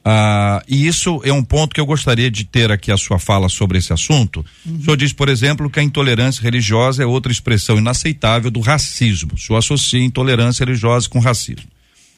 B: Ah, e isso é um ponto que eu gostaria de ter aqui a sua fala sobre esse assunto. O senhor diz, por exemplo, que a intolerância religiosa é outra expressão inaceitável do racismo. O senhor associa intolerância religiosa com racismo.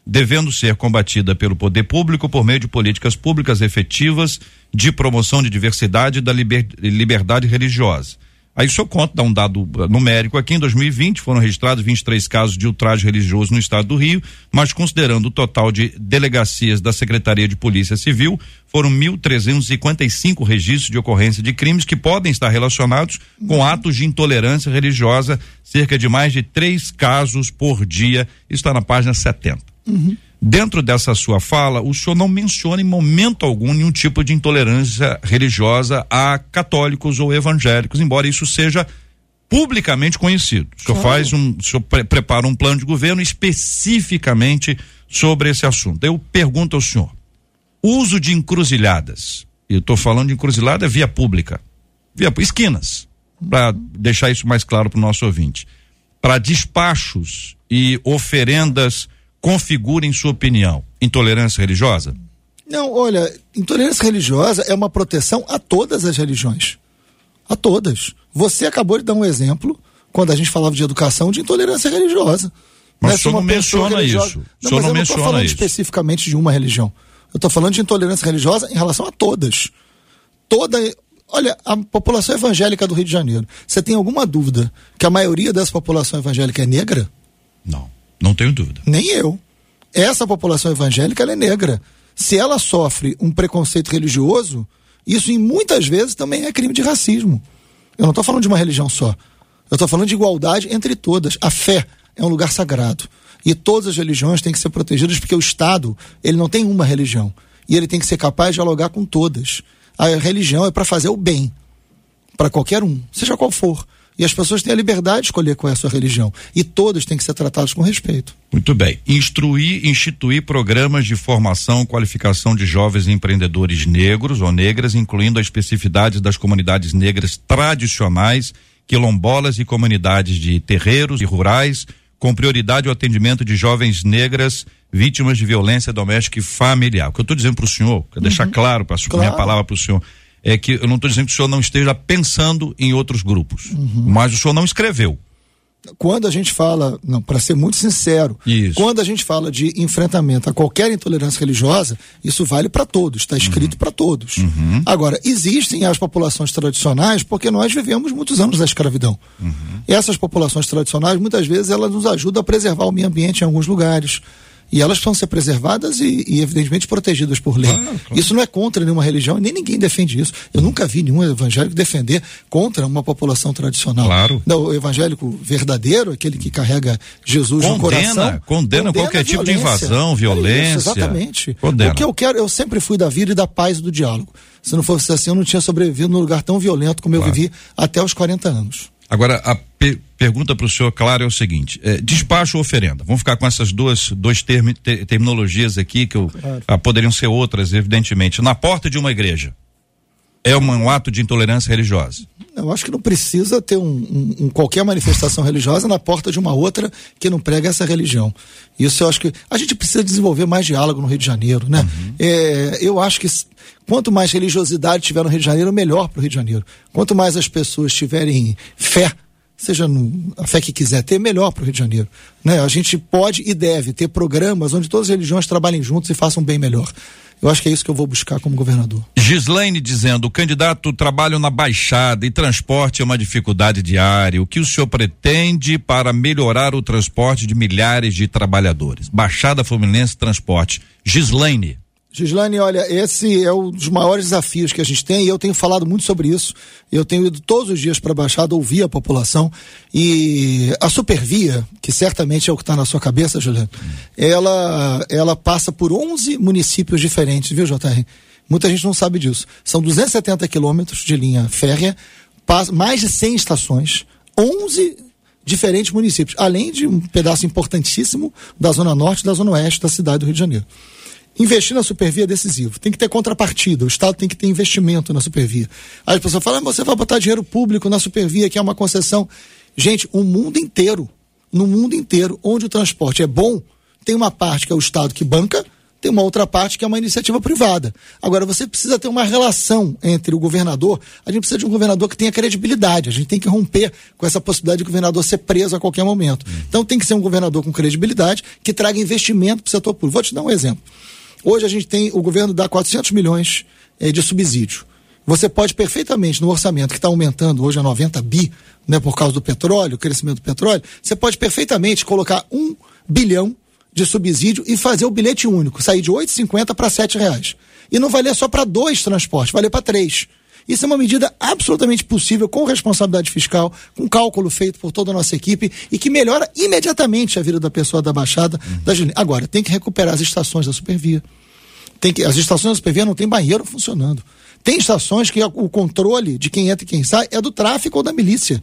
B: Devendo ser combatida pelo poder público por meio de políticas públicas efetivas de promoção de diversidade e da liber- liberdade religiosa. Aí o senhor conta, dá um dado uh, numérico aqui, em 2020 foram registrados 23 casos de ultraje religioso no estado do Rio, mas considerando o total de delegacias da Secretaria de Polícia Civil, foram 1.355 registros de ocorrência de crimes que podem estar relacionados com atos de intolerância religiosa, cerca de mais de três casos por dia, está na página 70. Dentro dessa sua fala, o senhor não menciona em momento algum nenhum tipo de intolerância religiosa a católicos ou evangélicos, embora isso seja publicamente conhecido. O senhor
C: Claro.
B: faz um, o senhor pre- prepara um plano de governo especificamente sobre esse assunto. Eu pergunto ao senhor: uso de encruzilhadas, eu estou falando de encruzilhada via pública, via esquinas, para deixar isso mais claro para o nosso ouvinte, para despachos e oferendas configurem sua opinião intolerância religiosa?
C: Não, olha, intolerância religiosa é uma proteção a todas as religiões. A todas. Você acabou de dar um exemplo, quando a gente falava de educação, de intolerância religiosa.
B: Mas
C: Né?
B: o
C: Se
B: senhor não menciona
C: religiosa-
B: isso. O
C: Não,
B: senhor
C: mas
B: não
C: eu não estou
B: menciona
C: falando
B: isso.
C: especificamente de uma religião. Eu estou falando de intolerância religiosa em relação a todas. Toda. Olha, a população evangélica do Rio de Janeiro. Você tem alguma dúvida que a maioria dessa população evangélica é negra?
B: Não, não tenho dúvida.
C: Nem eu. Essa população evangélica é negra. Se ela sofre um preconceito religioso, isso em muitas vezes também é crime de racismo. Eu não estou falando de uma religião só. Eu estou falando de igualdade entre todas. A fé é um lugar sagrado. E todas as religiões têm que ser protegidas porque o Estado ele não tem uma religião. E ele tem que ser capaz de dialogar com todas. A religião é para fazer o bem para qualquer um, seja qual for. E as pessoas têm a liberdade de escolher qual é a sua religião. E todos têm que ser tratados com respeito.
B: Muito bem. Instruir, instituir programas de formação e qualificação de jovens empreendedores negros ou negras, incluindo a especificidade das comunidades negras tradicionais, quilombolas e comunidades de terreiros e rurais, com prioridade ao atendimento de jovens negras vítimas de violência doméstica e familiar. O que eu estou dizendo para o senhor, quero deixar claro para a
C: Claro.
B: minha palavra para o senhor, é que eu não estou dizendo que o senhor não esteja pensando em outros grupos, mas o senhor não escreveu.
C: quando a gente fala, não, para ser muito sincero,
B: Isso.
C: quando a gente fala de enfrentamento a qualquer intolerância religiosa, isso vale para todos, está escrito
B: Uhum.
C: para todos. Agora, existem as populações tradicionais porque nós vivemos muitos anos da escravidão.
B: Uhum.
C: Essas populações tradicionais, muitas vezes, elas nos ajudam a preservar o meio ambiente em alguns lugares. E elas precisam ser preservadas e, e, evidentemente, protegidas por lei. Isso não é contra nenhuma religião, e nem ninguém defende isso. Eu nunca vi nenhum evangélico defender contra uma população tradicional.
B: Claro.
C: Não, o evangélico verdadeiro, aquele que carrega Jesus no
B: Condena,
C: coração.
B: condena qualquer
C: a
B: tipo de
C: violência.
B: invasão,
C: É
B: violência.
C: Isso, exatamente.
B: Condena.
C: O que eu quero, eu sempre fui da vida e da paz e do diálogo. Se não fosse assim, eu não tinha sobrevivido num lugar tão violento como
B: Claro.
C: eu vivi até os 40 anos.
B: Agora, a pe- pergunta para o senhor, claro, é o seguinte: é, despacho ou oferenda? Vamos ficar com essas duas termi, te- terminologias aqui, que eu, ah, poderiam ser outras, evidentemente. Na porta de uma igreja, é um, ato de intolerância religiosa.
C: Eu acho que não precisa ter um, um- um- qualquer manifestação religiosa na porta de uma outra que não prega essa religião. Isso eu acho que a gente precisa desenvolver mais diálogo no Rio de Janeiro, né? É, eu acho que quanto mais religiosidade tiver no Rio de Janeiro, melhor para o Rio de Janeiro. Quanto mais as pessoas tiverem fé, seja a fé que quiser ter, melhor para o Rio de Janeiro. Né? A gente pode e deve ter programas onde todas as religiões trabalhem juntos e façam bem melhor. Eu acho que é isso que eu vou buscar como governador.
B: Gislaine dizendo: o candidato trabalha na Baixada e transporte é uma dificuldade diária. O que o senhor pretende para melhorar o transporte de milhares de trabalhadores? Baixada Fluminense Transporte. Gislaine.
C: Gislaine, olha, esse é um dos maiores desafios que a gente tem e eu tenho falado muito sobre isso. Eu tenho ido todos os dias para a Baixada ouvir a população e a Supervia, que certamente é o que está na sua cabeça, Juliano, ela, ela passa por 11 municípios diferentes, viu, JR? Muita gente não sabe disso. São 270 quilômetros de linha férrea, mais de 100 estações, 11 diferentes municípios, além de um pedaço importantíssimo da zona norte e da zona oeste da cidade do Rio de Janeiro. Investir na Supervia é decisivo. Tem que ter contrapartida. O Estado tem que ter investimento na Supervia. Aí as pessoas falam, ah, você vai botar dinheiro público na Supervia, que é uma concessão. Gente, o mundo inteiro, no mundo inteiro, onde o transporte é bom, tem uma parte que é o Estado que banca, tem uma outra parte que é uma iniciativa privada. Agora, você precisa ter uma relação entre o governador. A gente precisa de um governador que tenha credibilidade. A gente tem que romper com essa possibilidade de o governador ser preso a qualquer momento. Então, tem que ser um governador com credibilidade que traga investimento para o setor público. Vou te dar um exemplo. Hoje a gente tem, o governo dá 400 milhões eh, de subsídio. Você pode perfeitamente, no orçamento que está aumentando hoje a 90 bi, né, por causa do petróleo, o crescimento do petróleo, você pode perfeitamente colocar um bilhão de subsídio e fazer o bilhete único, sair de 8,50 para 7 reais. E não valer só para dois transportes, valer para três. Isso é uma medida absolutamente possível, com responsabilidade fiscal, com cálculo feito por toda a nossa equipe e que melhora imediatamente a vida da pessoa da Baixada. Da Juliana. Agora, tem que recuperar as estações da Supervia. Tem que, as estações da Supervia não tem banheiro funcionando. Tem estações que o controle de quem entra e quem sai é do tráfico ou da milícia.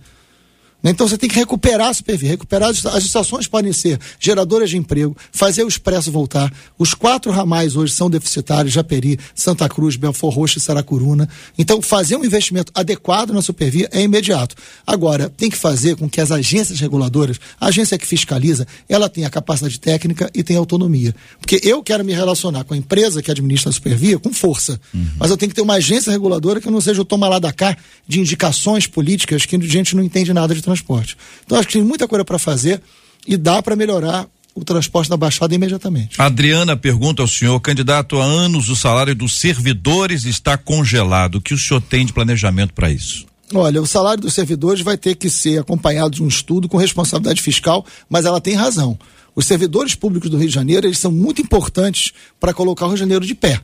C: Né? Então você tem que recuperar a Supervia, recuperar as, as estações podem ser geradoras de emprego, fazer o expresso voltar. Os quatro ramais hoje são deficitários, Japeri, Santa Cruz, Belfor Roxo e Saracuruna. Então fazer um investimento adequado na Supervia é imediato. Agora, tem que fazer com que as agências reguladoras, a agência que fiscaliza, ela tenha capacidade técnica e tenha autonomia. Porque eu quero me relacionar com a empresa que administra a Supervia com força. Mas eu tenho que ter uma agência reguladora que não seja o toma lá da cá de indicações políticas que a gente não entende nada de transporte. Então acho que tem muita coisa para fazer e dá para melhorar o transporte da Baixada imediatamente.
B: Adriana pergunta ao senhor, candidato há anos o salário dos servidores está congelado. O que o senhor tem de planejamento para isso?
C: Olha, o salário dos servidores vai ter que ser acompanhado de um estudo com responsabilidade fiscal, mas ela tem razão. Os servidores públicos do Rio de Janeiro, eles são muito importantes para colocar o Rio de Janeiro de pé.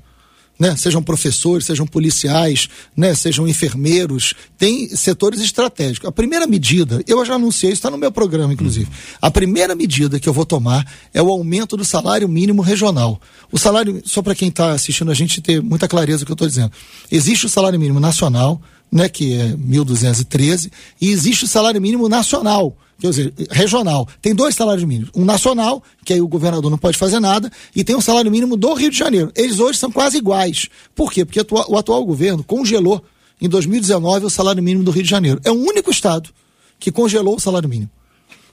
C: Né? Sejam professores, sejam policiais, né? sejam enfermeiros, tem setores estratégicos. A primeira medida, eu já anunciei, está no meu programa, inclusive. A primeira medida que eu vou tomar é o aumento do salário mínimo regional. O salário, só para quem está assistindo a gente ter muita clareza do que eu estou dizendo. Existe o salário mínimo nacional, né, que é 1.213, e existe o salário mínimo nacional, quer dizer, regional. Tem dois salários mínimos. Um nacional, que aí o governador não pode fazer nada, e tem um salário mínimo do Rio de Janeiro. Eles hoje são quase iguais. Por quê? Porque o atual governo congelou em 2019 o salário mínimo do Rio de Janeiro. É o único estado que congelou o salário mínimo.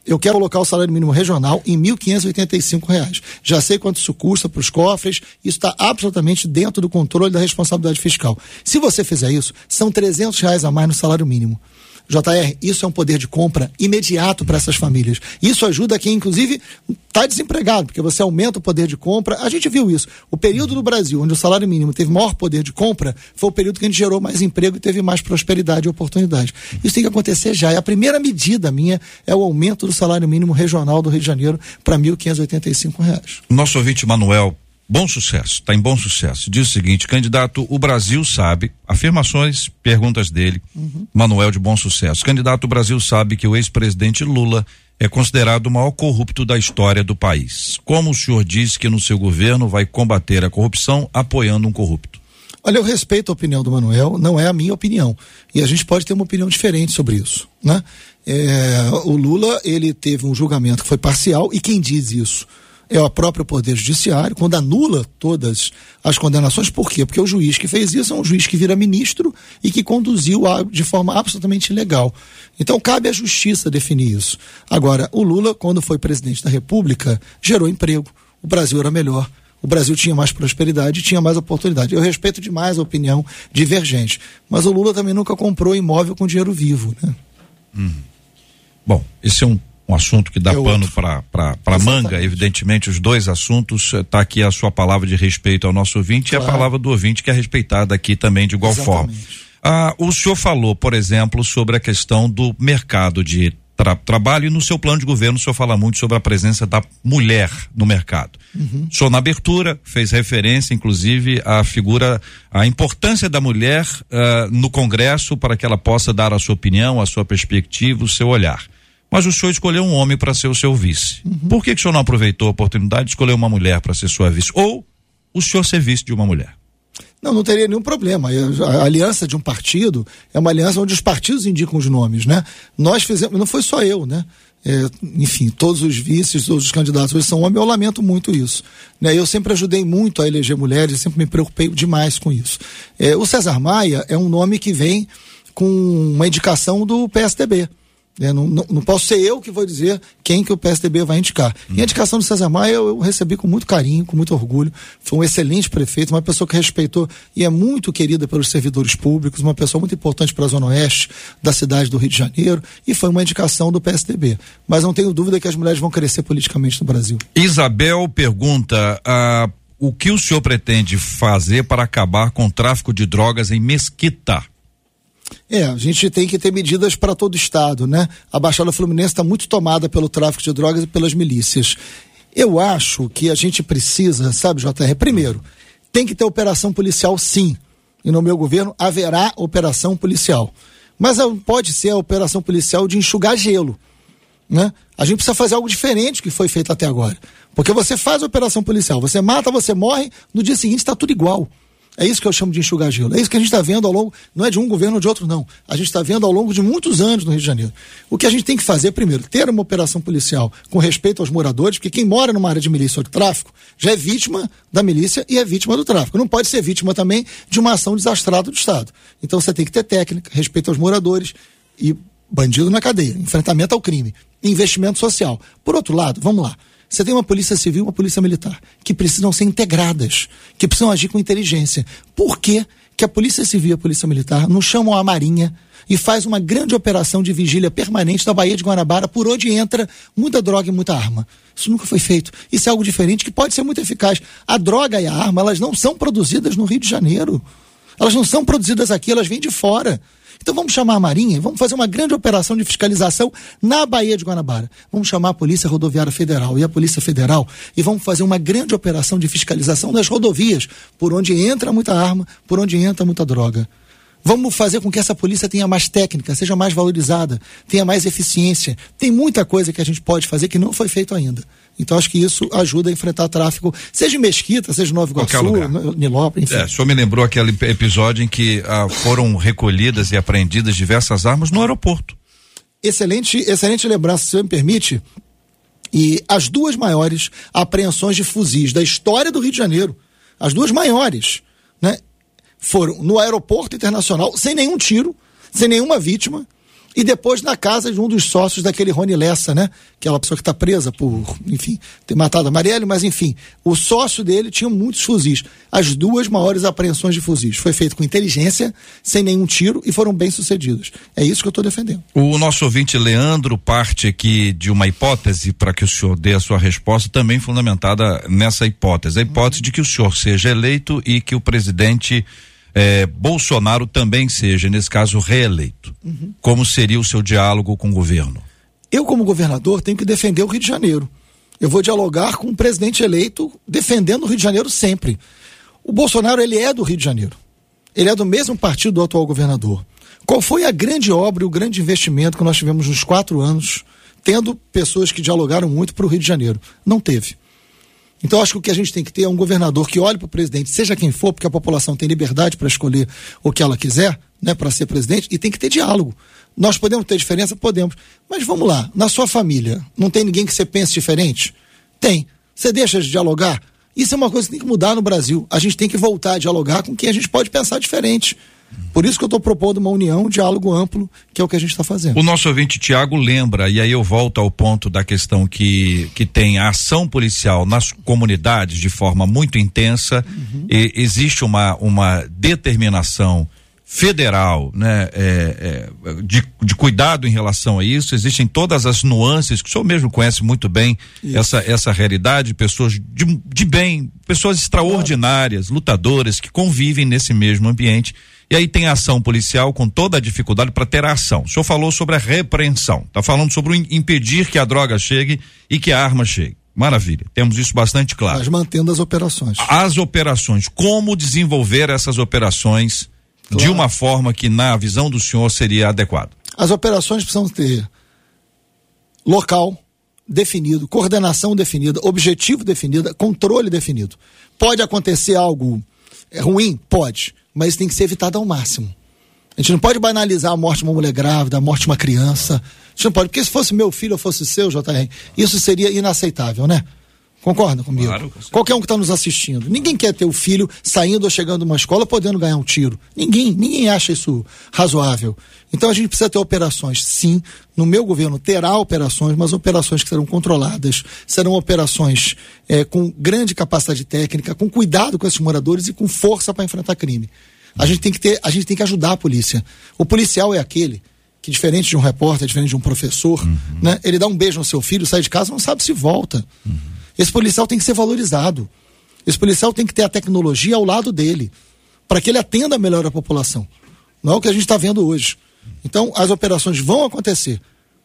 C: Eu quero colocar o salário mínimo regional em 1.585 reais. Já sei quanto isso custa para os cofres, isso está absolutamente dentro do controle da responsabilidade fiscal. Se você fizer isso, são 300 reais a mais no salário mínimo. JR, isso é um poder de compra imediato para essas famílias. Isso ajuda quem, inclusive, está desempregado, porque você aumenta o poder de compra. A gente viu isso. O período do Brasil onde o salário mínimo teve maior poder de compra foi o período que a gente gerou mais emprego e teve mais prosperidade e oportunidade. Isso tem que acontecer já. E a primeira medida minha é o aumento do salário mínimo regional do Rio de Janeiro para R$ 1.585.
B: Nosso ouvinte Manuel Bom sucesso, está em bom sucesso. Diz o seguinte, candidato, o Brasil sabe, afirmações, perguntas dele, uhum. Manuel de Bom Sucesso. Candidato, o Brasil sabe que o ex-presidente Lula é considerado o maior corrupto da história do país. Como o senhor diz que no seu governo vai combater a corrupção apoiando um corrupto?
C: Olha, eu respeito a opinião do Manuel, não é a minha opinião. E a gente pode ter uma opinião diferente sobre isso, né? É, o Lula, ele teve um julgamento que foi parcial, e quem diz isso? É o próprio Poder Judiciário, quando anula todas as condenações. Por quê? Porque o juiz que fez isso é um juiz que vira ministro e que conduziu a, de forma absolutamente ilegal. Então cabe à justiça definir isso. Agora, o Lula, quando foi presidente da República, gerou emprego. O Brasil era melhor. O Brasil tinha mais prosperidade, tinha mais oportunidade. Eu respeito demais a opinião divergente. Mas o Lula também nunca comprou imóvel com dinheiro vivo. Né?
B: Hum. Bom, esse é um um assunto que dá é pano para manga, evidentemente os dois assuntos, está eh, aqui a sua palavra de respeito ao nosso ouvinte claro. e a palavra do ouvinte que é respeitada aqui também de igual Exatamente. forma. Ah, o senhor falou, por exemplo, sobre a questão do mercado de tra trabalho e no seu plano de governo o senhor fala muito sobre a presença da mulher no mercado. Uhum. O senhor na abertura fez referência, inclusive, à figura, à importância da mulher uh, no Congresso para que ela possa dar a sua opinião, a sua perspectiva, o seu olhar mas o senhor escolheu um homem para ser o seu vice. Uhum. Por que, que o senhor não aproveitou a oportunidade de escolher uma mulher para ser sua vice? Ou o senhor ser vice de uma mulher?
C: Não, não teria nenhum problema. A aliança de um partido é uma aliança onde os partidos indicam os nomes, né? Nós fizemos, não foi só eu, né? É, enfim, todos os vices, todos os candidatos hoje são homens, eu lamento muito isso. Né? Eu sempre ajudei muito a eleger mulheres, sempre me preocupei demais com isso. É, o César Maia é um nome que vem com uma indicação do PSDB. É, não, não, não, posso ser eu que vou dizer quem que o PSDB vai indicar. Hum. E a indicação do César Maia eu, eu, recebi com muito carinho, com muito orgulho. Foi um excelente prefeito, uma pessoa que respeitou e é muito querida pelos servidores públicos, uma pessoa muito importante para a Zona Oeste da cidade do Rio de Janeiro, e foi uma indicação do PSDB. Mas não tenho dúvida que as mulheres vão crescer politicamente no Brasil.
B: Isabel pergunta. Uh, o que o senhor pretende fazer para acabar com o tráfico de drogas em Mesquita?
C: É, a gente tem que ter medidas para todo o estado, né? A Baixada Fluminense está muito tomada pelo tráfico de drogas e pelas milícias. Eu acho que a gente precisa, sabe, JR, primeiro, tem que ter operação policial sim. E no meu governo haverá operação policial. Mas não pode ser a operação policial de enxugar gelo. Né? A gente precisa fazer algo diferente do que foi feito até agora. Porque você faz a operação policial, você mata, você morre, no dia seguinte está tudo igual. É isso que eu chamo de enxugar gelo. É isso que a gente está vendo ao longo, não é de um governo ou de outro, não. A gente está vendo ao longo de muitos anos no Rio de Janeiro. O que a gente tem que fazer, primeiro, ter uma operação policial com respeito aos moradores, porque quem mora numa área de milícia ou de tráfico já é vítima da milícia e é vítima do tráfico. Não pode ser vítima também de uma ação desastrada do Estado. Então você tem que ter técnica, respeito aos moradores e bandido na cadeia, enfrentamento ao crime, investimento social. Por outro lado, vamos lá. Você tem uma polícia civil e uma polícia militar, que precisam ser integradas, que precisam agir com inteligência. Por que, que a polícia civil e a polícia militar não chamam a Marinha e faz uma grande operação de vigília permanente da Baía de Guanabara, por onde entra muita droga e muita arma? Isso nunca foi feito. Isso é algo diferente que pode ser muito eficaz. A droga e a arma, elas não são produzidas no Rio de Janeiro. Elas não são produzidas aqui, elas vêm de fora. Então vamos chamar a Marinha, vamos fazer uma grande operação de fiscalização na Baía de Guanabara. Vamos chamar a Polícia Rodoviária Federal e a Polícia Federal e vamos fazer uma grande operação de fiscalização das rodovias, por onde entra muita arma, por onde entra muita droga. Vamos fazer com que essa polícia tenha mais técnica, seja mais valorizada, tenha mais eficiência. Tem muita coisa que a gente pode fazer que não foi feito ainda. Então acho que isso ajuda a enfrentar tráfico, seja em Mesquita, seja em Nova Iguaçu, Nilópolis, enfim.
B: É, o senhor me lembrou aquele episódio em que ah, foram recolhidas e apreendidas diversas armas no aeroporto.
C: Excelente, excelente lembrança, se me permite. E as duas maiores apreensões de fuzis da história do Rio de Janeiro, as duas maiores, né, foram no aeroporto internacional, sem nenhum tiro, sem nenhuma vítima, E depois na casa de um dos sócios daquele Rony Lessa, né? Aquela pessoa que está presa por, enfim, ter matado a Marielle, mas enfim, o sócio dele tinha muitos fuzis. As duas maiores apreensões de fuzis. Foi feito com inteligência, sem nenhum tiro e foram bem sucedidas. É isso que eu estou defendendo.
B: O nosso ouvinte Leandro parte aqui de uma hipótese para que o senhor dê a sua resposta, também fundamentada nessa hipótese. A hipótese de que o senhor seja eleito e que o presidente eh, Bolsonaro também seja, nesse caso, reeleito. Uhum. Como seria o seu diálogo com o governo?
C: Eu, como governador, tenho que defender o Rio de Janeiro. Eu vou dialogar com o presidente eleito defendendo o Rio de Janeiro sempre. O Bolsonaro, ele é do Rio de Janeiro. Ele é do mesmo partido do atual governador. Qual foi a grande obra e o grande investimento que nós tivemos nos quatro anos, tendo pessoas que dialogaram muito para o Rio de Janeiro? Não teve. Então, acho que o que a gente tem que ter é um governador que olhe para o presidente, seja quem for, porque a população tem liberdade para escolher o que ela quiser, né, para ser presidente, e tem que ter diálogo. Nós podemos ter diferença? Podemos. Mas vamos lá, na sua família, não tem ninguém que você pense diferente? Tem. Você deixa de dialogar? Isso é uma coisa que tem que mudar no Brasil. A gente tem que voltar a dialogar com quem a gente pode pensar diferente. Por isso que eu estou propondo uma união, um diálogo amplo, que é o que a gente está fazendo.
B: O nosso ouvinte Tiago lembra, e aí eu volto ao ponto da questão que, que tem a ação policial nas comunidades de forma muito intensa, uhum. e existe uma, uma determinação federal, né, é, é, de, de cuidado em relação a isso. Existem todas as nuances que o senhor mesmo conhece muito bem essa essa realidade, pessoas de, de bem, pessoas extraordinárias, lutadoras que convivem nesse mesmo ambiente e aí tem a ação policial com toda a dificuldade para ter a ação. O senhor falou sobre a repreensão, está falando sobre o impedir que a droga chegue e que a arma chegue. Maravilha, temos isso bastante claro.
C: Mas mantendo as operações.
B: As operações, como desenvolver essas operações claro. de uma forma que, na visão do senhor, seria adequado?
C: As operações precisam ter local definido, coordenação definida, objetivo definido, controle definido. Pode acontecer algo ruim? Pode mas tem que ser evitado ao máximo. A gente não pode banalizar a morte de uma mulher grávida, a morte de uma criança. A gente não pode, porque se fosse meu filho ou fosse seu, JR, isso seria inaceitável, né? Concorda comigo? Claro, com Qualquer um que está nos assistindo. Ninguém quer ter o filho saindo ou chegando de uma escola podendo ganhar um tiro. Ninguém, ninguém acha isso razoável. Então a gente precisa ter operações, sim. No meu governo terá operações, mas operações que serão controladas, serão operações é, com grande capacidade técnica, com cuidado com esses moradores e com força para enfrentar crime. A gente tem que ter, a gente tem que ajudar a polícia. O policial é aquele que diferente de um repórter, diferente de um professor, uhum. né? Ele dá um beijo no seu filho, sai de casa, não sabe se volta. Uhum. Esse policial tem que ser valorizado. Esse policial tem que ter a tecnologia ao lado dele, para que ele atenda melhor a população. Não é o que a gente está vendo hoje. Então, as operações vão acontecer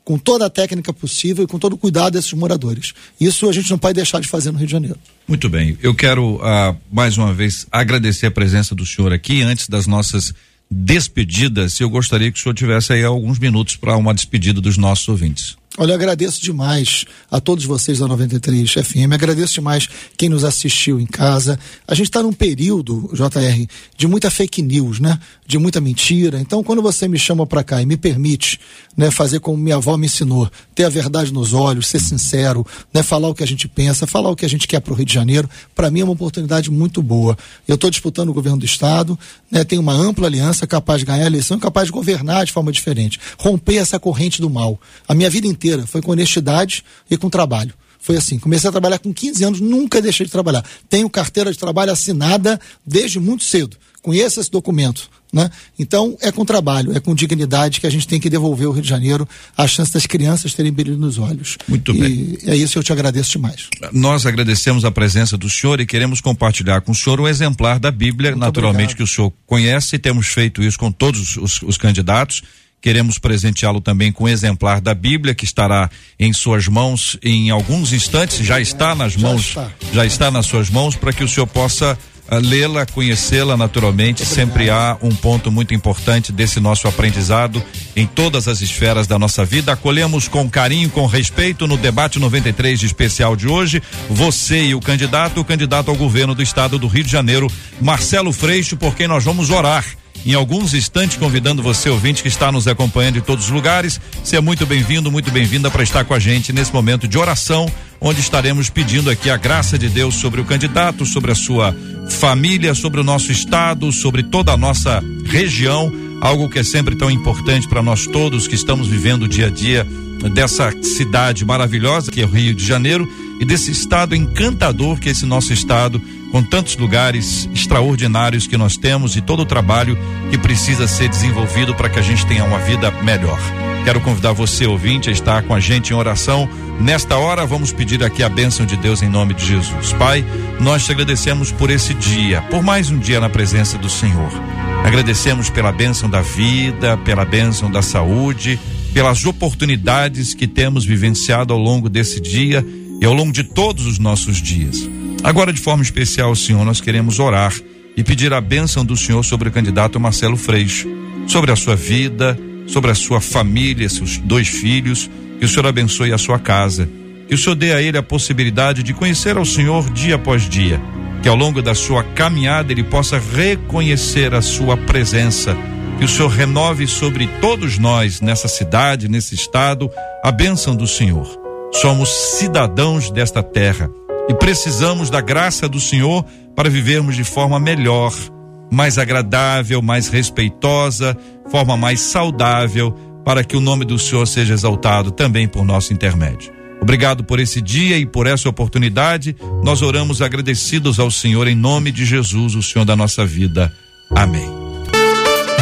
C: com toda a técnica possível e com todo o cuidado desses moradores. Isso a gente não pode deixar de fazer no Rio de Janeiro.
B: Muito bem. Eu quero, uh, mais uma vez, agradecer a presença do senhor aqui. Antes das nossas despedidas, eu gostaria que o senhor tivesse aí alguns minutos para uma despedida dos nossos ouvintes.
C: Olha, eu agradeço demais a todos vocês da 93 FM, agradeço demais quem nos assistiu em casa. A gente está num período, JR, de muita fake news, né? De muita mentira. Então, quando você me chama para cá e me permite, né, fazer como minha avó me ensinou, ter a verdade nos olhos, ser sincero, né, falar o que a gente pensa, falar o que a gente quer para o Rio de Janeiro, para mim é uma oportunidade muito boa. Eu estou disputando o governo do estado, né, tenho uma ampla aliança capaz de ganhar a eleição e capaz de governar de forma diferente, romper essa corrente do mal. A minha vida inteira inteira. Foi com honestidade e com trabalho. Foi assim. Comecei a trabalhar com 15 anos, nunca deixei de trabalhar. Tenho carteira de trabalho assinada desde muito cedo. Conheço esse documento. Né? Então, é com trabalho, é com dignidade que a gente tem que devolver ao Rio de Janeiro a chance das crianças terem brilho nos olhos.
B: Muito
C: e
B: bem.
C: É isso, eu te agradeço demais.
B: Nós agradecemos a presença do senhor e queremos compartilhar com o senhor o exemplar da Bíblia, Muito naturalmente, obrigado. que o senhor conhece, e temos feito isso com todos os, os candidatos. Queremos presenteá-lo também com um exemplar da Bíblia que estará em suas mãos em alguns instantes, já está nas mãos, já está, já está nas suas mãos para que o senhor possa uh, lê-la, conhecê-la naturalmente. Sempre há um ponto muito importante desse nosso aprendizado em todas as esferas da nossa vida. Acolhemos com carinho, com respeito no debate 93 de especial de hoje, você e o candidato, o candidato ao governo do estado do Rio de Janeiro, Marcelo Freixo, por quem nós vamos orar em alguns instantes, convidando você, ouvinte, que está nos acompanhando em todos os lugares. Seja muito bem-vindo, muito bem-vinda para estar com a gente nesse momento de oração, onde estaremos pedindo aqui a graça de Deus sobre o candidato, sobre a sua família, sobre o nosso estado, sobre toda a nossa região algo que é sempre tão importante para nós todos que estamos vivendo o dia a dia dessa cidade maravilhosa que é o Rio de Janeiro e desse estado encantador que é esse nosso estado, com tantos lugares extraordinários que nós temos e todo o trabalho que precisa ser desenvolvido para que a gente tenha uma vida melhor. Quero convidar você, ouvinte, a estar com a gente em oração. Nesta hora, vamos pedir aqui a bênção de Deus em nome de Jesus. Pai, nós te agradecemos por esse dia, por mais um dia na presença do Senhor. Agradecemos pela bênção da vida, pela bênção da saúde, pelas oportunidades que temos vivenciado ao longo desse dia e ao longo de todos os nossos dias. Agora, de forma especial, Senhor, nós queremos orar e pedir a bênção do Senhor sobre o candidato Marcelo Freixo, sobre a sua vida, sobre a sua família, seus dois filhos, que o Senhor abençoe a sua casa, que o Senhor dê a ele a possibilidade de conhecer ao Senhor dia após dia, que ao longo da sua caminhada ele possa reconhecer a sua presença, que o Senhor renove sobre todos nós nessa cidade, nesse estado, a bênção do Senhor. Somos cidadãos desta terra e precisamos da graça do Senhor para vivermos de forma melhor mais agradável, mais respeitosa, forma mais saudável, para que o nome do Senhor seja exaltado também por nosso intermédio. Obrigado por esse dia e por essa oportunidade. Nós oramos agradecidos ao Senhor em nome de Jesus, o Senhor da nossa vida. Amém.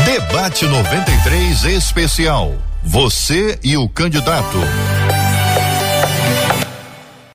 A: Debate 93 especial. Você e o candidato.